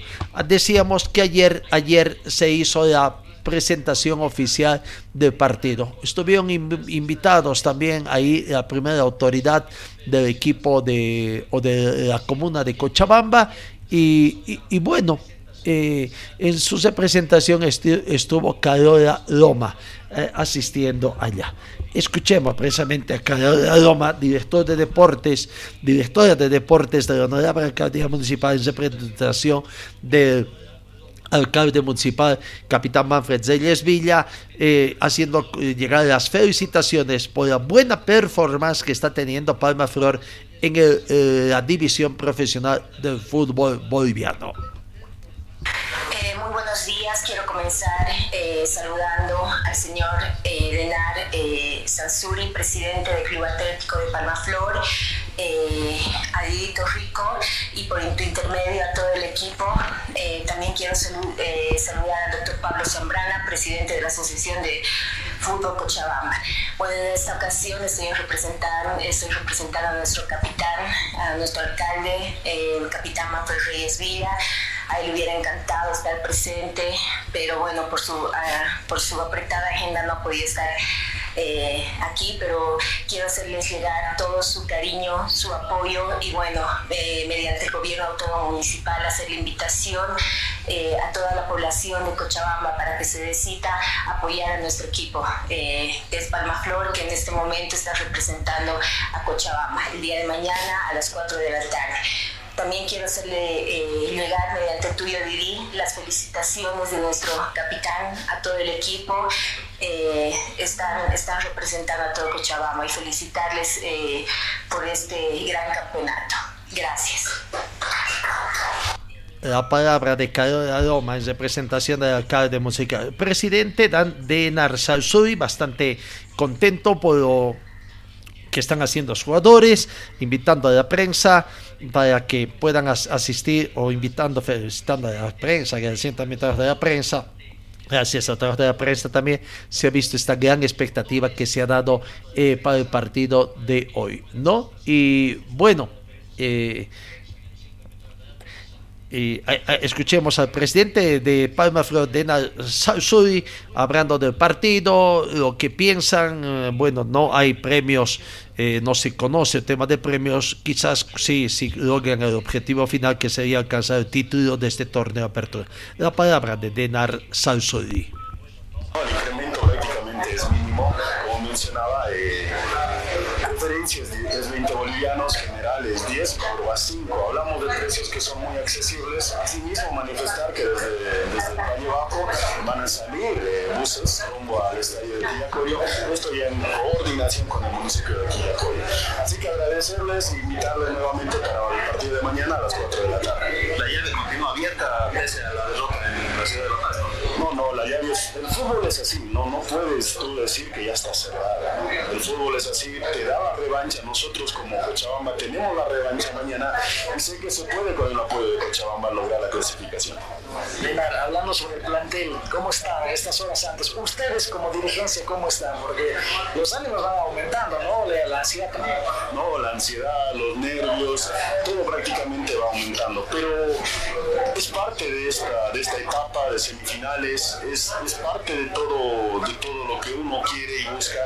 Speaker 3: decíamos que ayer, ayer se hizo la presentación oficial del partido. Estuvieron invitados también ahí la primera autoridad del equipo de, o de la comuna de Cochabamba y, bueno, eh, en su representación estuvo Carola Loma eh, asistiendo allá. Escuchemos precisamente a Carola Loma, director de deportes, directora de deportes de la Honorable Alcaldía Municipal en representación del alcalde municipal, capitán Manfred Zelles Villa, eh, haciendo eh, llegar las felicitaciones por la buena performance que está teniendo Palma Flor en eh, la división profesional del fútbol boliviano.
Speaker 12: Buenos días, quiero comenzar saludando al señor Denar Sansuri, presidente del Club Atlético de Palma Flor, eh, a Rico y por intermedio a todo el equipo. Eh, también quiero eh, saludar al doctor Pablo Zambrana, presidente de la Asociación de Fútbol Cochabamba. Bueno, en esta ocasión estoy representando, estoy representando a nuestro capitán, a nuestro alcalde, el capitán Manfred Reyes Villa. A él hubiera encantado estar presente, pero bueno, por su, ah, por su apretada agenda no podía estar eh, aquí, pero quiero hacerles llegar todo su cariño, su apoyo y bueno, eh, mediante el gobierno autónomo municipal hacer la invitación eh, a toda la población de Cochabamba para que se decida apoyar a nuestro equipo, que es Palma Flor, que en este momento está representando a Cochabamba el día de mañana a las 4 de la tarde. También quiero hacerle eh, llegar mediante tuyo, Didi, las felicitaciones de nuestro capitán, a todo el equipo. Eh, están, están representando a todo Cochabamba y felicitarles eh, por este gran campeonato. Gracias.
Speaker 3: La palabra de Carlos Aroma en representación del alcalde musical. Presidente Dan de Narsal, bastante contento por lo que están haciendo los jugadores, invitando a la prensa para que puedan asistir o invitando, felicitando a la prensa, que se sientan de la prensa gracias a través de la prensa también se ha visto esta gran expectativa que se ha dado eh, para el partido de hoy, ¿no? Y bueno, eh, y, a- a- escuchemos al presidente de Palma Flor, Dena Suri, hablando del partido, lo que piensan. eh, Bueno, no hay premios, eh, no se conoce el tema de premios. Quizás sí, sí logran el objetivo final que sería alcanzar el título de este torneo de apertura. La palabra de Denar Salsuri.
Speaker 13: No, el incremento prácticamente es mínimo, como mencionaba, eh, preferencias de- es 20 bolivianos, generales 10, curva 5. Hablamos de precios que son muy accesibles. Asimismo, manifestar que desde, desde el Valle Bajo van a salir eh, buses rumbo al estadio de Quillacoyo, esto ya en coordinación con el municipio de Quillacoyo. Así que agradecerles e invitarles nuevamente para el partido de mañana a las 4 de la tarde.
Speaker 10: La llave continúa abierta pese a la derrota en la ciudad de La.
Speaker 13: No, la llave es. El fútbol es así, no, no puedes tú decir que ya está cerrada. ¿no? El fútbol es así, te da la revancha. Nosotros, como Cochabamba, tenemos la revancha mañana y sé que se puede con el apoyo de Cochabamba lograr la clasificación.
Speaker 14: Lenar, hablando sobre el plantel, ¿cómo está a estas horas antes? Ustedes como dirigencia, ¿cómo están? Porque los ánimos van aumentando, ¿no? La, la ansiedad también.
Speaker 13: No, la ansiedad, los nervios, todo prácticamente va aumentando. Pero es parte de esta, de esta etapa de semifinales, es, es parte de todo, de todo lo que uno quiere y busca.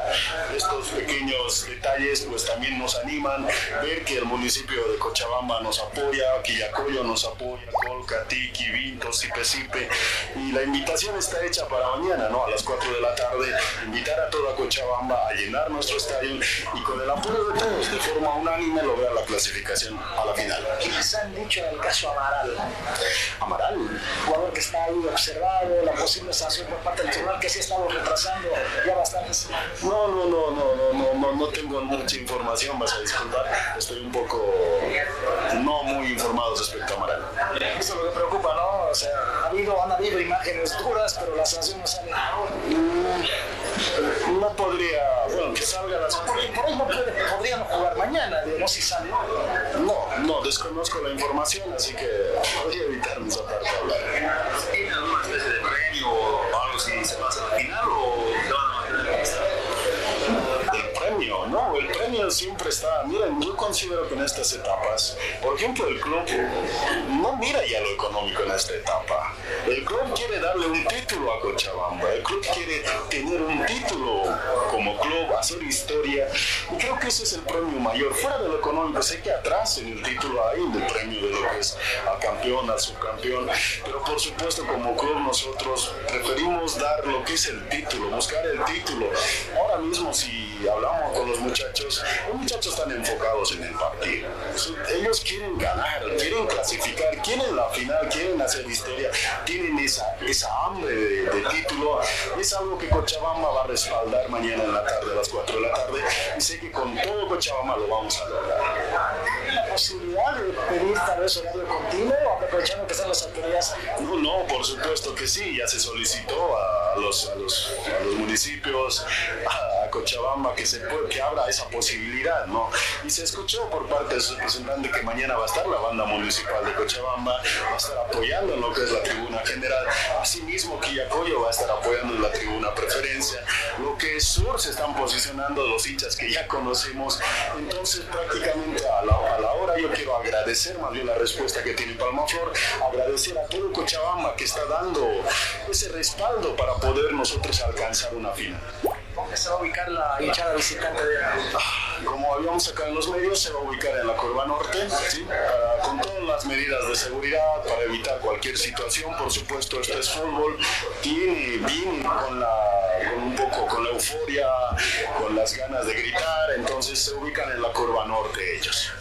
Speaker 13: Estos pequeños detalles pues también nos animan, ver que el municipio de Cochabamba nos apoya, que Yacoyo nos apoya, Colca, Tiki, Vinto, Sipe Sipe. Y la invitación está hecha para mañana, ¿no? A las 4 de la tarde, invitar a toda Cochabamba a llenar nuestro estadio y con el apoyo de todos, de forma unánime, lograr la clasificación a la final.
Speaker 14: ¿Qué les han dicho en el caso Amaral?
Speaker 13: Amaral.
Speaker 14: Jugador que está ahí observado, la posible sanción por parte del tribunal que se ha estado retrasando ya bastantes.
Speaker 13: No, no, no, no, no, no, no, no tengo mucha información, vas a disculpar. Estoy un poco no muy informado respecto a Amaral.
Speaker 14: Eso es lo que preocupa, ¿no? O sea, ha habido, han habido imágenes duras, pero la sanción no sale.
Speaker 13: No podría, bueno, que salga la
Speaker 14: Porque por ahí no puede, podrían jugar mañana, digamos, si sale.
Speaker 13: No, no, desconozco la información, así que esa parte de hablar. Siempre está. Miren, yo considero que en estas etapas, por ejemplo, el club no mira ya lo económico en esta etapa. El club quiere darle un título a Cochabamba, el club quiere tener un título como club, hacer historia. Y creo que ese es el premio mayor. Fuera de lo económico, sé que atrás en el título hay un premio de lo que es al campeón, al subcampeón. Pero por supuesto, como club, nosotros preferimos dar lo que es el título, buscar el título. Ahora mismo, si hablamos con los muchachos, los muchachos están enfocados en el partido. Ellos quieren ganar, quieren clasificar, quieren la final, quieren hacer historia, tienen esa, esa hambre de, de título. Es algo que Cochabamba va a respaldar mañana en la tarde, a las 4 de la tarde. Y sé que con todo Cochabamba lo vamos a lograr.
Speaker 14: la posibilidad de pedir tal vez horario continuo, aprovechando que están las autoridades.
Speaker 13: No, no, por supuesto que sí, ya se solicitó a los, a los, a los municipios, a, Cochabamba, que, se puede, que abra esa posibilidad, ¿no? Y se escuchó por parte de representante que mañana va a estar la banda municipal de Cochabamba, va a estar apoyando en lo que es la tribuna general. Asimismo, Quillacoyo va a estar apoyando en la tribuna preferencia. Lo que es sur se están posicionando los hinchas que ya conocemos. Entonces, prácticamente a la, a la hora yo quiero agradecer más bien la respuesta que tiene Palmaflor, agradecer a todo Cochabamba que está dando ese respaldo para poder nosotros alcanzar una final.
Speaker 14: ¿Dónde se va a ubicar la hinchada visitante de
Speaker 13: Como habíamos sacado en los medios, se va a ubicar en la curva norte, con todas las medidas de seguridad para evitar cualquier situación. Por supuesto, este es fútbol, tiene, viene con, la, con un poco con la euforia, con las ganas de gritar, entonces se ubican en la curva norte ellos.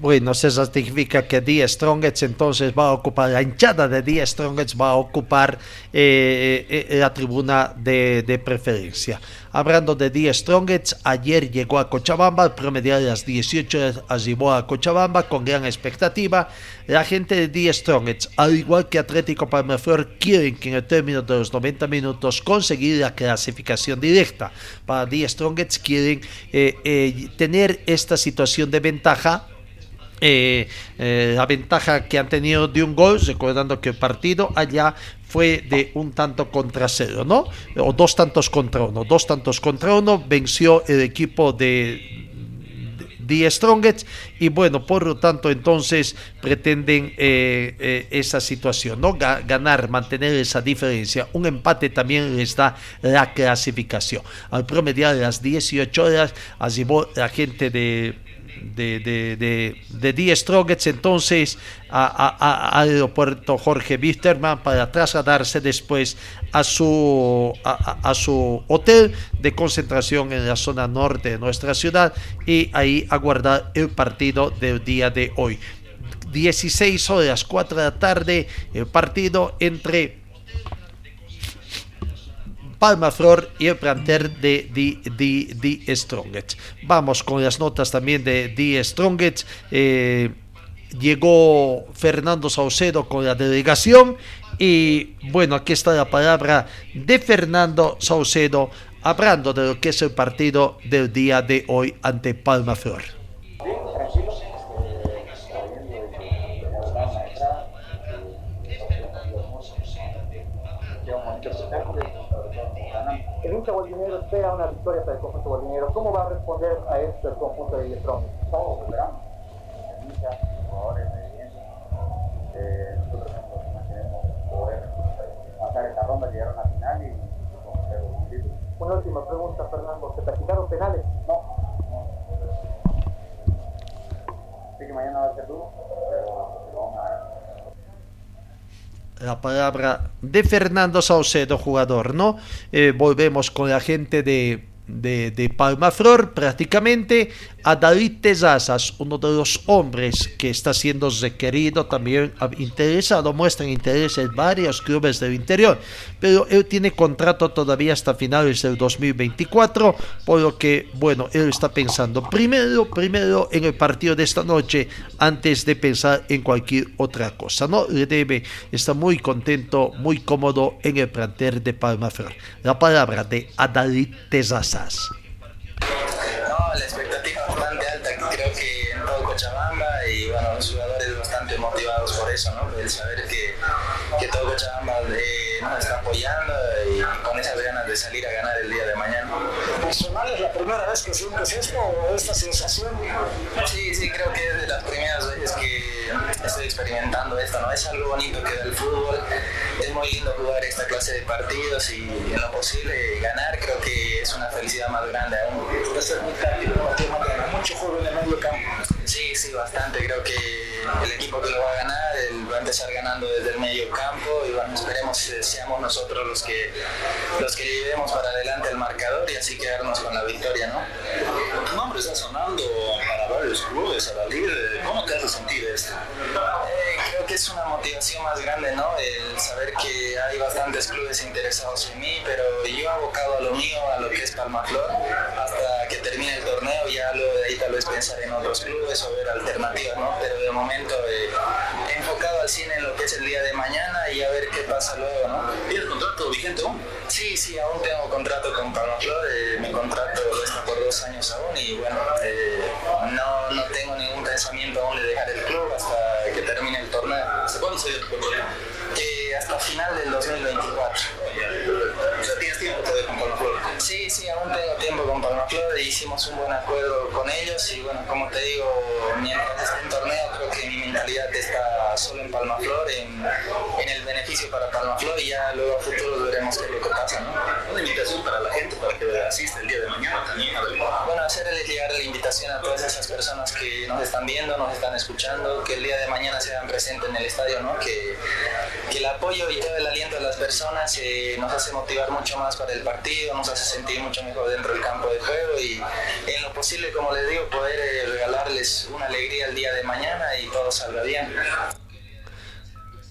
Speaker 3: Bueno, eso significa que Die Strongets entonces va a ocupar, la hinchada de Die Strongets va a ocupar eh, eh, la tribuna de, de preferencia. Hablando de Die Strongets, ayer llegó a Cochabamba, al promediar las 18 horas arribó a Cochabamba con gran expectativa. La gente de Die Strongets, al igual que Atlético Palmaflor, quieren que en el término de los 90 minutos conseguir la clasificación directa. Para Die Strongets quieren eh, eh, tener esta situación de ventaja eh, eh, la ventaja que han tenido de un gol, recordando que el partido allá fue de un tanto contra cero, ¿no? O dos tantos contra uno, dos tantos contra uno, venció el equipo de The Strongest y bueno, por lo tanto entonces pretenden eh, esa situación, ¿no? Ga- ganar, mantener esa diferencia. Un empate también les da la clasificación. Al promediar las 18 horas, arribó la gente de de, de, de, de Die Strongets entonces a, aeropuerto Jorge Wisterman para trasladarse después a su, a su hotel de concentración en la zona norte de nuestra ciudad y ahí aguardar el partido del día de hoy. 16 horas 4 de la tarde el partido entre Palma Flor y el planter de The, Strongest. Vamos con las notas también de The Strongest. Eh, llegó Fernando Saucedo con la delegación y bueno, aquí está la palabra de Fernando Saucedo hablando de lo que es el partido del día de hoy ante Palma Flor.
Speaker 15: Una victoria para el conjunto bolinero. ¿Cómo va a responder a esto el conjunto de Strong? Todos esperamos. Hincha, jugadores, evidencia. Eh, nosotros queremos poder pasar esta ronda, llegar a una final y conocer un título. Una última pregunta, Fernando. ¿Se practicaron penales? No. no. Sé que mañana va a ser duro, pero lo vamos a ver.
Speaker 3: La palabra de Fernando Saucedo, jugador, ¿no? Eh, volvemos con la gente de, de, de Palma Flor, prácticamente a David Tezazas, uno de los hombres que está siendo requerido, también interesado, muestran interés en varios clubes del interior, pero él tiene contrato todavía hasta finales del 2024, por lo que, bueno, él está pensando primero, primero en el partido de esta noche, antes de pensar en cualquier otra cosa, ¿no? Le debe, está muy contento, muy cómodo en el plantel de Palma Flor. La palabra de Adalid Tezazas.
Speaker 16: La eso, ¿no? El saber que, que todo Cochabamba eh, nos está apoyando y con esas ganas de salir a ganar el día de mañana.
Speaker 14: ¿Personal es la primera vez que sientes esto o esta sensación?
Speaker 16: Sí, sí, creo que es de las primeras veces que estoy experimentando esto, ¿no? Es algo bonito que da el fútbol, es muy lindo jugar esta clase de partidos y en lo posible ganar, creo que es una felicidad más grande aún.
Speaker 14: Va a ser muy táctico, mucho juego en el medio campo.
Speaker 16: Sí, sí, bastante. Creo que el equipo que lo va a ganar va a empezar ganando desde el medio campo y bueno, esperemos que seamos nosotros los que los que llevemos para adelante el marcador y así quedarnos con la victoria, ¿no?
Speaker 10: Tu nombre está sonando para varios clubes a liga. ¿Cómo te hace sentir esto?
Speaker 16: Eh, creo que es una motivación más grande, ¿no? El saber que hay bastantes clubes interesados en mí, pero yo abocado a lo mío, a lo que es Palmaflor, hasta que termine el torneo, ya luego de ahí tal vez pensar en otros clubes o ver alternativas, ¿no? Pero de momento eh, enfocado al cine en lo que es el día de mañana y a ver qué pasa luego, ¿no?
Speaker 10: ¿Tienes contrato vigente aún?
Speaker 16: Sí, sí, aún tengo contrato con Palmaflor, eh, mi contrato está por dos años aún y bueno, eh, no, no tengo ningún pensamiento aún de dejar el club hasta que termine el torneo.
Speaker 10: ¿Hasta cuándo se dio tu contrato?
Speaker 16: Eh, hasta final del 2024.
Speaker 10: O sea, tienes tiempo todavía con Palmaflor.
Speaker 16: Sí, sí, aún tengo tiempo con Palmaflor e hicimos un buen acuerdo con ellos y bueno, como te digo, mientras esté en torneo creo que mi mentalidad está solo en Palmaflor, en, en el beneficio para Palmaflor y ya luego a futuro veremos qué es lo que pasa, ¿no?
Speaker 10: Una invitación para la gente para que asista el día de mañana también a ver.
Speaker 16: Bueno, hacerles llegar la invitación a todas esas personas que nos están viendo, nos están escuchando, que el día de mañana se hagan presentes en el estadio, ¿no? Que, que el apoyo y todo el aliento de las personas eh, nos hace motivar mucho más para el partido, nos hace sentir mucho mejor dentro del campo de juego y en lo posible, como les digo, poder eh, regalarles una alegría el día de mañana y todo salga bien.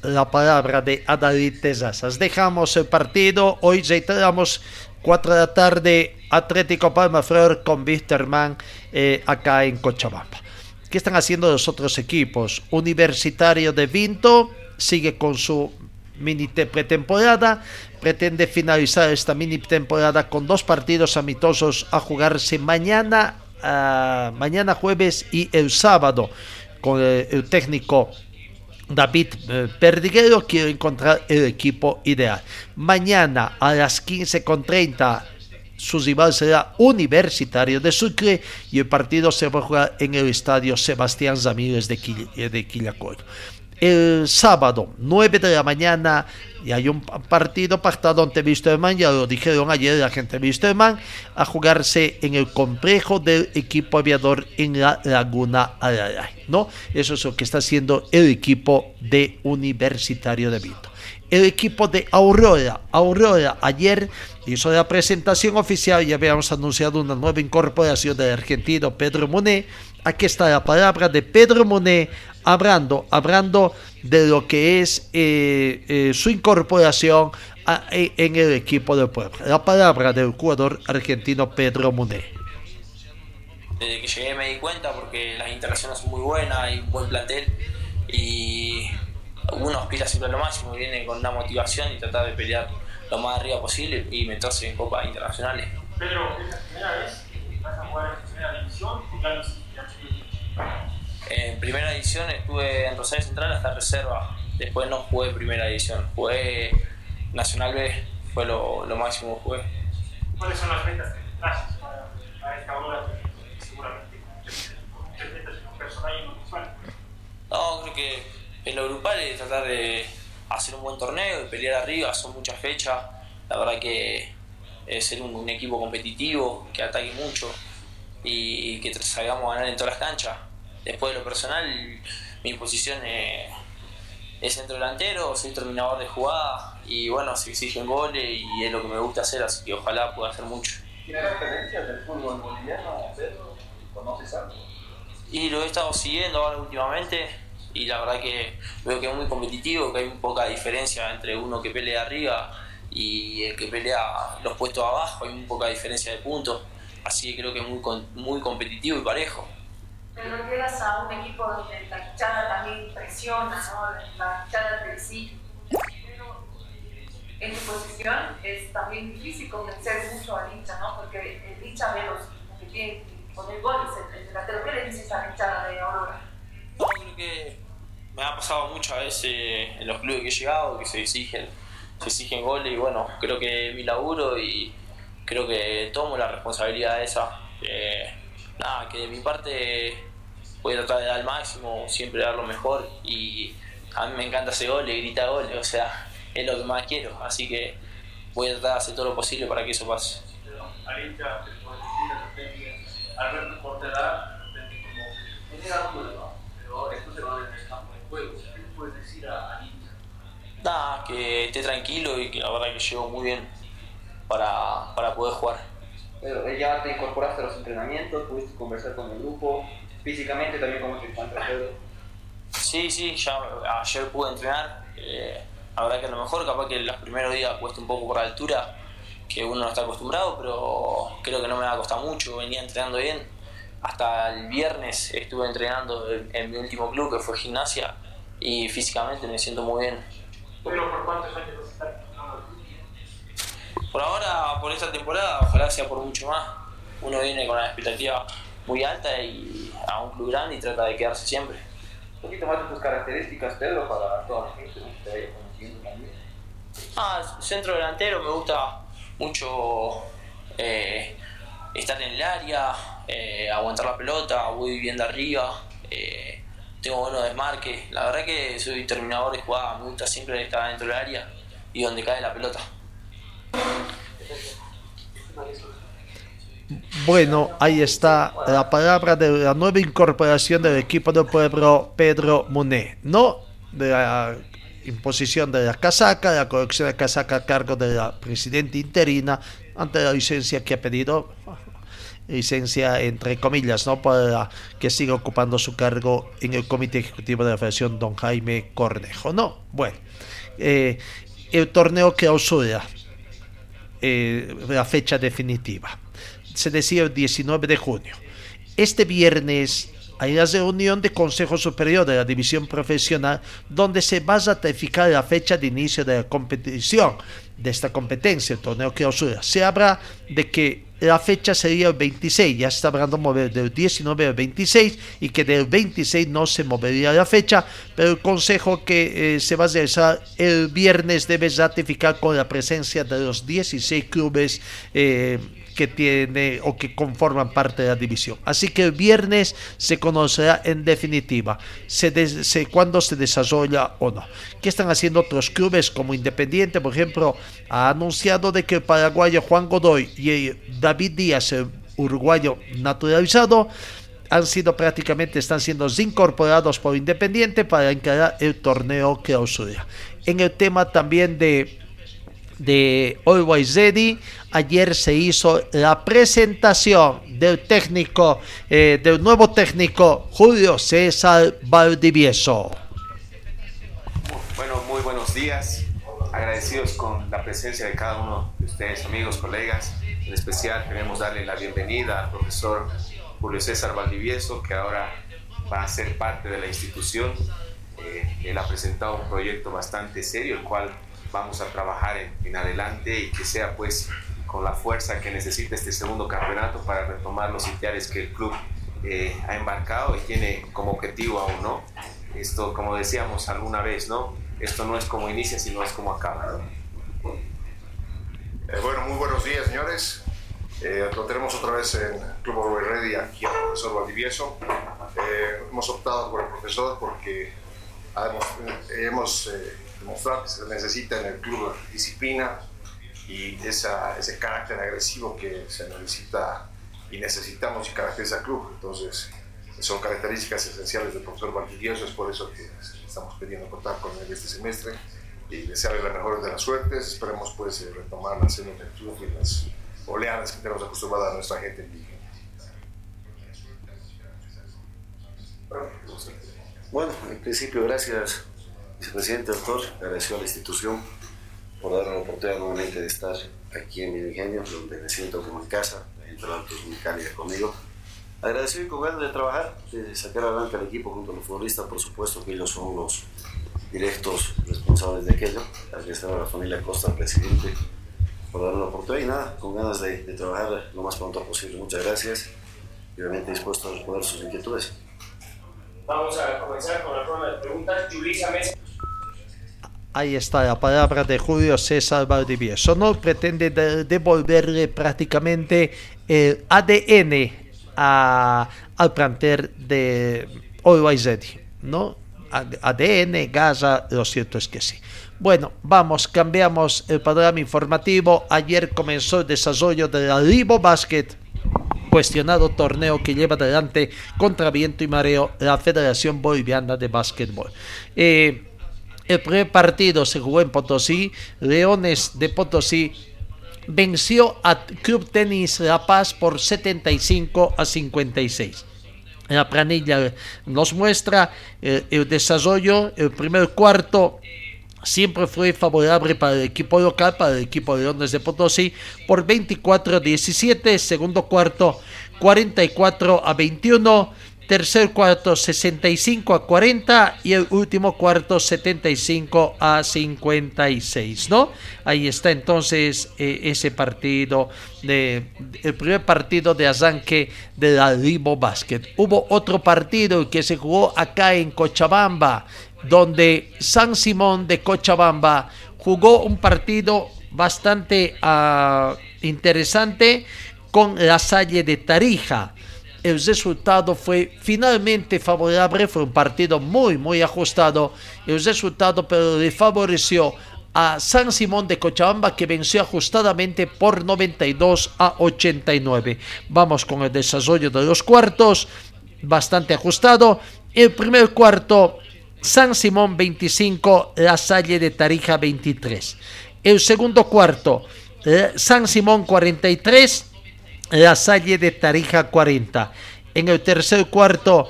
Speaker 3: la palabra de Adalid Tezazas. Dejamos el partido. Hoy reiteramos 4 de la tarde Atlético Palma Flor con Wisterman eh, acá en Cochabamba. ¿Qué están haciendo los otros equipos? Universitario de Vinto sigue con su mini te- pretemporada. Pretende finalizar esta mini temporada con dos partidos amistosos a jugarse mañana, ah, mañana jueves y el sábado con el, técnico David eh, Perdiguero quiere encontrar el equipo ideal. Mañana a las 15.30 su rival será Universitario de Sucre y el partido se va a jugar en el estadio Sebastián Ramírez de, de. El sábado, 9 de la mañana, y hay un pa- partido pactado ante Wisterman, ya lo dijeron ayer la gente de Wisterman, a jugarse en el complejo del equipo aviador en la Laguna Araray, ¿no? Eso es lo que está haciendo el equipo de Universitario de Vito. El equipo de Aurora, Aurora ayer hizo la presentación oficial y habíamos anunciado una nueva incorporación del argentino Pedro Monet. Aquí está la palabra de Pedro Monet hablando, hablando de lo que es eh, eh, su incorporación a- e- en el equipo del pueblo. La palabra del jugador argentino Pedro Monet.
Speaker 17: Desde que llegué me di cuenta porque las instalaciones son muy buenas, hay un buen plantel y uno aspira siempre a lo máximo, viene con una motivación y tratar de pelear lo más arriba posible y meterse en copas internacionales.
Speaker 18: Pedro, ¿es la primera vez que vas a jugar en primera división o ya lo hiciste
Speaker 17: En primera división estuve en Rosario Central hasta reserva, después no jugué primera división, jugué Nacional B, fue lo, lo máximo que jugué.
Speaker 18: ¿Cuáles son las metas que trazas para, para esta hora? Seguramente con muchas metas personal y visual.
Speaker 17: No, creo que en lo grupal es tratar de hacer un buen torneo, de pelear arriba, son muchas fechas. La verdad que es ser un, un equipo competitivo, que ataque mucho y que salgamos a ganar en todas las canchas. Después de lo personal, mi posición es, es centro delantero, soy terminador de jugada y bueno, se exigen goles y es lo que me gusta hacer, así que ojalá pueda hacer mucho.
Speaker 15: ¿Tiene referencias del fútbol boliviano, Pedro? ¿Conoces algo?
Speaker 17: Y lo he estado siguiendo ahora últimamente y la verdad que veo que es muy competitivo, que hay poca diferencia entre uno que pelea arriba y el que pelea los puestos abajo, hay muy poca diferencia de puntos, así que creo que es muy, muy competitivo y parejo.
Speaker 19: Pero llegas a un equipo donde la hinchada también presiona, ¿no? La hinchada te exige. En tu posición es también difícil convencer mucho al hincha, ¿no? Porque el hincha ve los que tiene que poner goles, el, el delantero. ¿Qué le dices a la hinchada de Aurora?
Speaker 17: No, creo que me ha pasado muchas veces en los clubes que he llegado que se exigen, se exigen goles y bueno, creo que mi laburo y creo que tomo la responsabilidad de esa. Eh, nada, que de mi parte voy a tratar de dar el máximo, siempre dar lo mejor y a mí me encanta hacer goles, gritar goles, o sea, es lo que más quiero, así que voy a tratar de hacer todo lo posible para que eso pase.
Speaker 18: Al. Pero esto se va a ver en el campo de juego. ¿Qué le puedes decir a- al?
Speaker 17: Nada, que esté tranquilo y que la verdad que llego muy bien para, para poder jugar.
Speaker 15: Pedro, eh, ya te incorporaste a los entrenamientos, pudiste conversar con el grupo, físicamente también cómo te encuentras, Pedro.
Speaker 17: Sí, sí, ya ayer pude entrenar. eh, la verdad que a lo mejor capaz que los primeros días cuesta un poco por la altura, que uno no está acostumbrado, pero creo que no me va a costar mucho, venía entrenando bien. Hasta el viernes estuve entrenando en, en mi último club, que fue gimnasia, y físicamente me siento muy bien.
Speaker 18: Pero ¿por cuántos años vas a estar entrenando?
Speaker 17: Por ahora, por esta temporada, ojalá sea por mucho más. Uno viene con una expectativa muy alta y a un club grande y trata de quedarse siempre.
Speaker 15: Un poquito más de tus características, Pedro, para toda la gente que te vaya conociendo también.
Speaker 17: Ah, centro delantero, me gusta mucho eh, estar en el área, eh, aguantar la pelota, voy bien de arriba, eh, tengo buenos desmarques. La verdad que soy terminador de jugada, me gusta siempre estar dentro del área y donde cae la pelota.
Speaker 3: Bueno, ahí está la palabra de la nueva incorporación del equipo del pueblo, Pedro Monet, ¿no? De la imposición de la casaca, la colección de casaca a cargo de la presidenta interina ante la licencia que ha pedido, licencia entre comillas, ¿no? Para que siga ocupando su cargo en el comité ejecutivo de la Federación, don Jaime Cornejo, ¿no? Bueno, eh, el torneo clausura, eh, la fecha definitiva se decía el 19 de junio. Este viernes hay la reunión de Consejo Superior de la División Profesional donde se va a ratificar la fecha de inicio de la competición. de esta competencia, el torneo clausura. Se habla de que la fecha sería el 26, ya se está hablando de mover del 19 al 26 y que del 26 no se movería la fecha, pero el consejo que eh, se va a realizar el viernes debe ratificar con la presencia de los 16 clubes eh, que tiene o que conforman parte de la división. Así que el viernes se conocerá en definitiva se se, cuándo se desarrolla o no. ¿Qué están haciendo otros clubes como Independiente, por ejemplo? Ha anunciado de que el paraguayo Juan Godoy y David Díaz, el uruguayo naturalizado, han sido prácticamente, están siendo incorporados por Independiente para encarar el torneo clausura. En el tema también de de Always Ready. Ayer se hizo la presentación del técnico, eh, del nuevo técnico Julio César Valdivieso.
Speaker 20: Bueno, muy buenos días. Agradecidos con la presencia de cada uno de ustedes, amigos, colegas. En especial queremos darle la bienvenida al profesor Julio César Valdivieso, que ahora va a ser parte de la institución. Eh, él ha presentado un proyecto bastante serio, el cual vamos a trabajar en, adelante y que sea pues con la fuerza que necesita este segundo campeonato para retomar los ideales que el club eh, ha embarcado y tiene como objetivo aún, ¿no? Esto, como decíamos alguna vez, ¿no? Esto no es como inicia, sino es como acaba.
Speaker 21: Eh, bueno, muy buenos días, señores. Eh, lo tenemos otra vez en Club Orwell Ready, aquí al profesor Valdivieso. Eh, hemos optado por el profesor porque hemos, hemos demostrar que se necesita en el club disciplina y esa, ese carácter agresivo que se necesita y necesitamos y caracteriza al club. Entonces, son características esenciales del profesor Valdivieso, es por eso que estamos pidiendo contar con él este semestre y desearle la mejor de las suertes. Esperemos pues eh, retomar la serie del club y las oleadas que tenemos acostumbrada a nuestra gente en Vigo.
Speaker 22: Bueno, en principio, gracias Vicepresidente, doctor, agradeció a la institución por darme la oportunidad nuevamente de estar aquí en mi ingenio, donde me siento como en casa, entre altos muy cálida conmigo. Agradecido y con ganas de trabajar, de sacar adelante al equipo junto a los futbolistas, por supuesto que ellos son los directos responsables de aquello. Agradecer a la familia Costa, presidente, por darme la oportunidad y nada, con ganas de, trabajar lo más pronto posible. Muchas gracias y obviamente dispuesto a responder sus inquietudes.
Speaker 23: Vamos a comenzar con la ronda de preguntas. Mesa.
Speaker 3: Ahí está la palabra de Julio César Valdivieso. No pretende devolverle prácticamente el ADN al planter de Always ¿no? ADN, Gaza, lo cierto es que sí. Bueno, vamos, cambiamos el panorama informativo. Ayer comenzó el desarrollo de la Libo Basket, cuestionado torneo que lleva adelante contra viento y mareo la Federación Boliviana de Básquetbol. Eh, el primer partido se jugó en Potosí. Leones de Potosí venció a Club Tenis La Paz por 75 a 56. La planilla nos muestra eh, el desarrollo. El primer cuarto siempre fue favorable para el equipo local, para el equipo de Leones de Potosí, por 24 a 17. Segundo cuarto, 44 a 21 tercer cuarto 65 a 40 y el último cuarto 75 a 56, ¿no? Ahí está entonces eh, ese partido, de, el primer partido de arranque de la Libo Basket. Hubo otro partido que se jugó acá en Cochabamba, donde San Simón de Cochabamba jugó un partido bastante uh, interesante con la Salle de Tarija el resultado fue finalmente favorable, fue un partido muy, muy ajustado. El resultado pero le favoreció a San Simón de Cochabamba que venció ajustadamente por 92 a 89. Vamos con el desarrollo de los cuartos, bastante ajustado. El primer cuarto, San Simón 25, La Salle de Tarija 23. El segundo cuarto, eh, San Simón 43, la Salle de Tarija 40. En el tercer cuarto,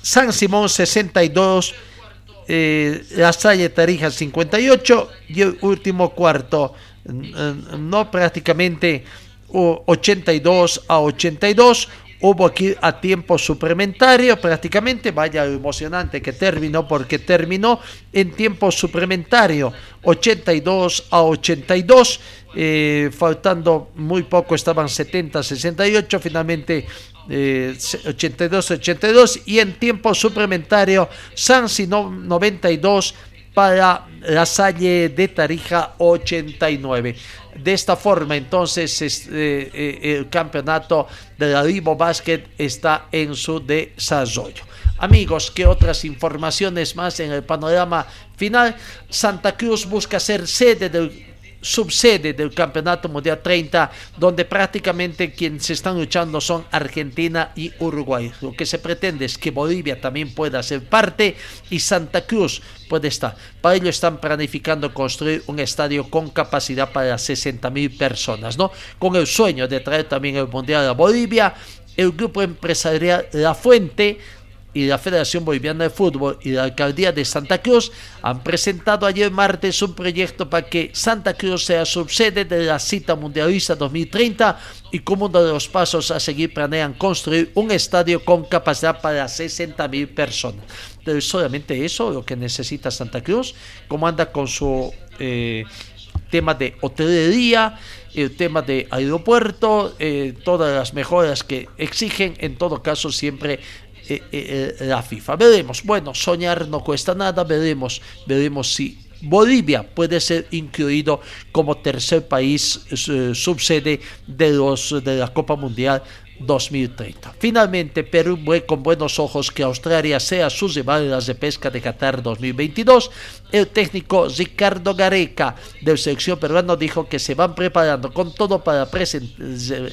Speaker 3: San Simón 62, eh, La Salle Tarija 58 y el último cuarto, no prácticamente 82 a 82, hubo ir a tiempo suplementario prácticamente, vaya emocionante que terminó porque terminó en tiempo suplementario 82 a 82, eh, faltando muy poco estaban 70 68, finalmente 82-82 y en tiempo suplementario Sansi 92 para la Salle de Tarija 89. De esta forma, entonces, eh, eh, el campeonato de la Vivo Basket está en su desarrollo. Amigos, ¿qué otras informaciones más en el panorama final? Santa Cruz busca ser sede del subsede del Campeonato Mundial 30, donde prácticamente quienes están luchando son Argentina y Uruguay. Lo que se pretende es que Bolivia también pueda ser parte y Santa Cruz puede estar. Para ello están planificando construir un estadio con capacidad para 60 mil personas, ¿no? Con el sueño de traer también el Mundial a Bolivia. El grupo empresarial La Fuente y la Federación Boliviana de Fútbol y la Alcaldía de Santa Cruz han presentado ayer martes un proyecto para que Santa Cruz sea subsede de la cita mundialista 2030 y como uno de los pasos a seguir planean construir un estadio con capacidad para 60 mil personas. Pero es solamente eso lo que necesita Santa Cruz, como anda con su eh, tema de hotelería, el tema de aeropuerto, eh, todas las mejoras que exigen, en todo caso siempre eh, eh, eh, la FIFA. Veremos, bueno, soñar no cuesta nada, veremos, veremos si Bolivia puede ser incluido como tercer país subsede de, los, de la Copa Mundial 2030. Finalmente, Perú ve con buenos ojos que Australia sea su rival de pesca de Qatar 2022. El técnico Ricardo Gareca del selección peruano dijo que se van preparando con todo para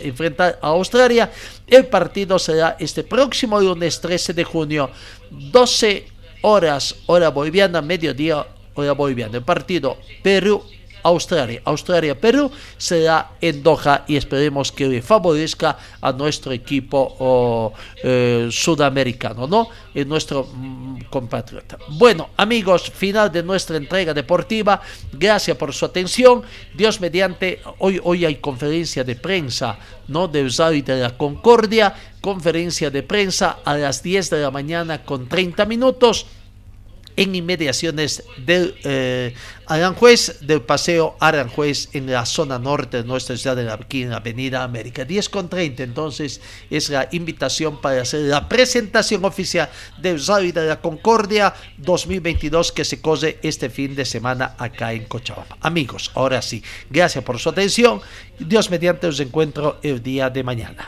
Speaker 3: enfrentar a Australia. El partido será este próximo lunes 13 de junio, 12 horas hora boliviana, mediodía hora boliviana. El partido Perú Australia. Australia-Perú será en Doha y esperemos que favorezca a nuestro equipo eh, sudamericano, ¿no? En nuestro mm, compatriota. Bueno, amigos, final de nuestra entrega deportiva. Gracias por su atención. Dios mediante, hoy, hoy hay conferencia de prensa, ¿no? De Usari de la Concordia. Conferencia de prensa a las 10 de la mañana con 30 minutos en inmediaciones del eh, Aranjuez, del Paseo Aranjuez en la zona norte de nuestra ciudad, aquí en la Avenida América. 10 con 30, entonces es la invitación para hacer la presentación oficial del Rally de la Concordia 2022 que se cose este fin de semana acá en Cochabamba. Amigos, ahora sí, gracias por su atención. Dios mediante os encuentro el día de mañana.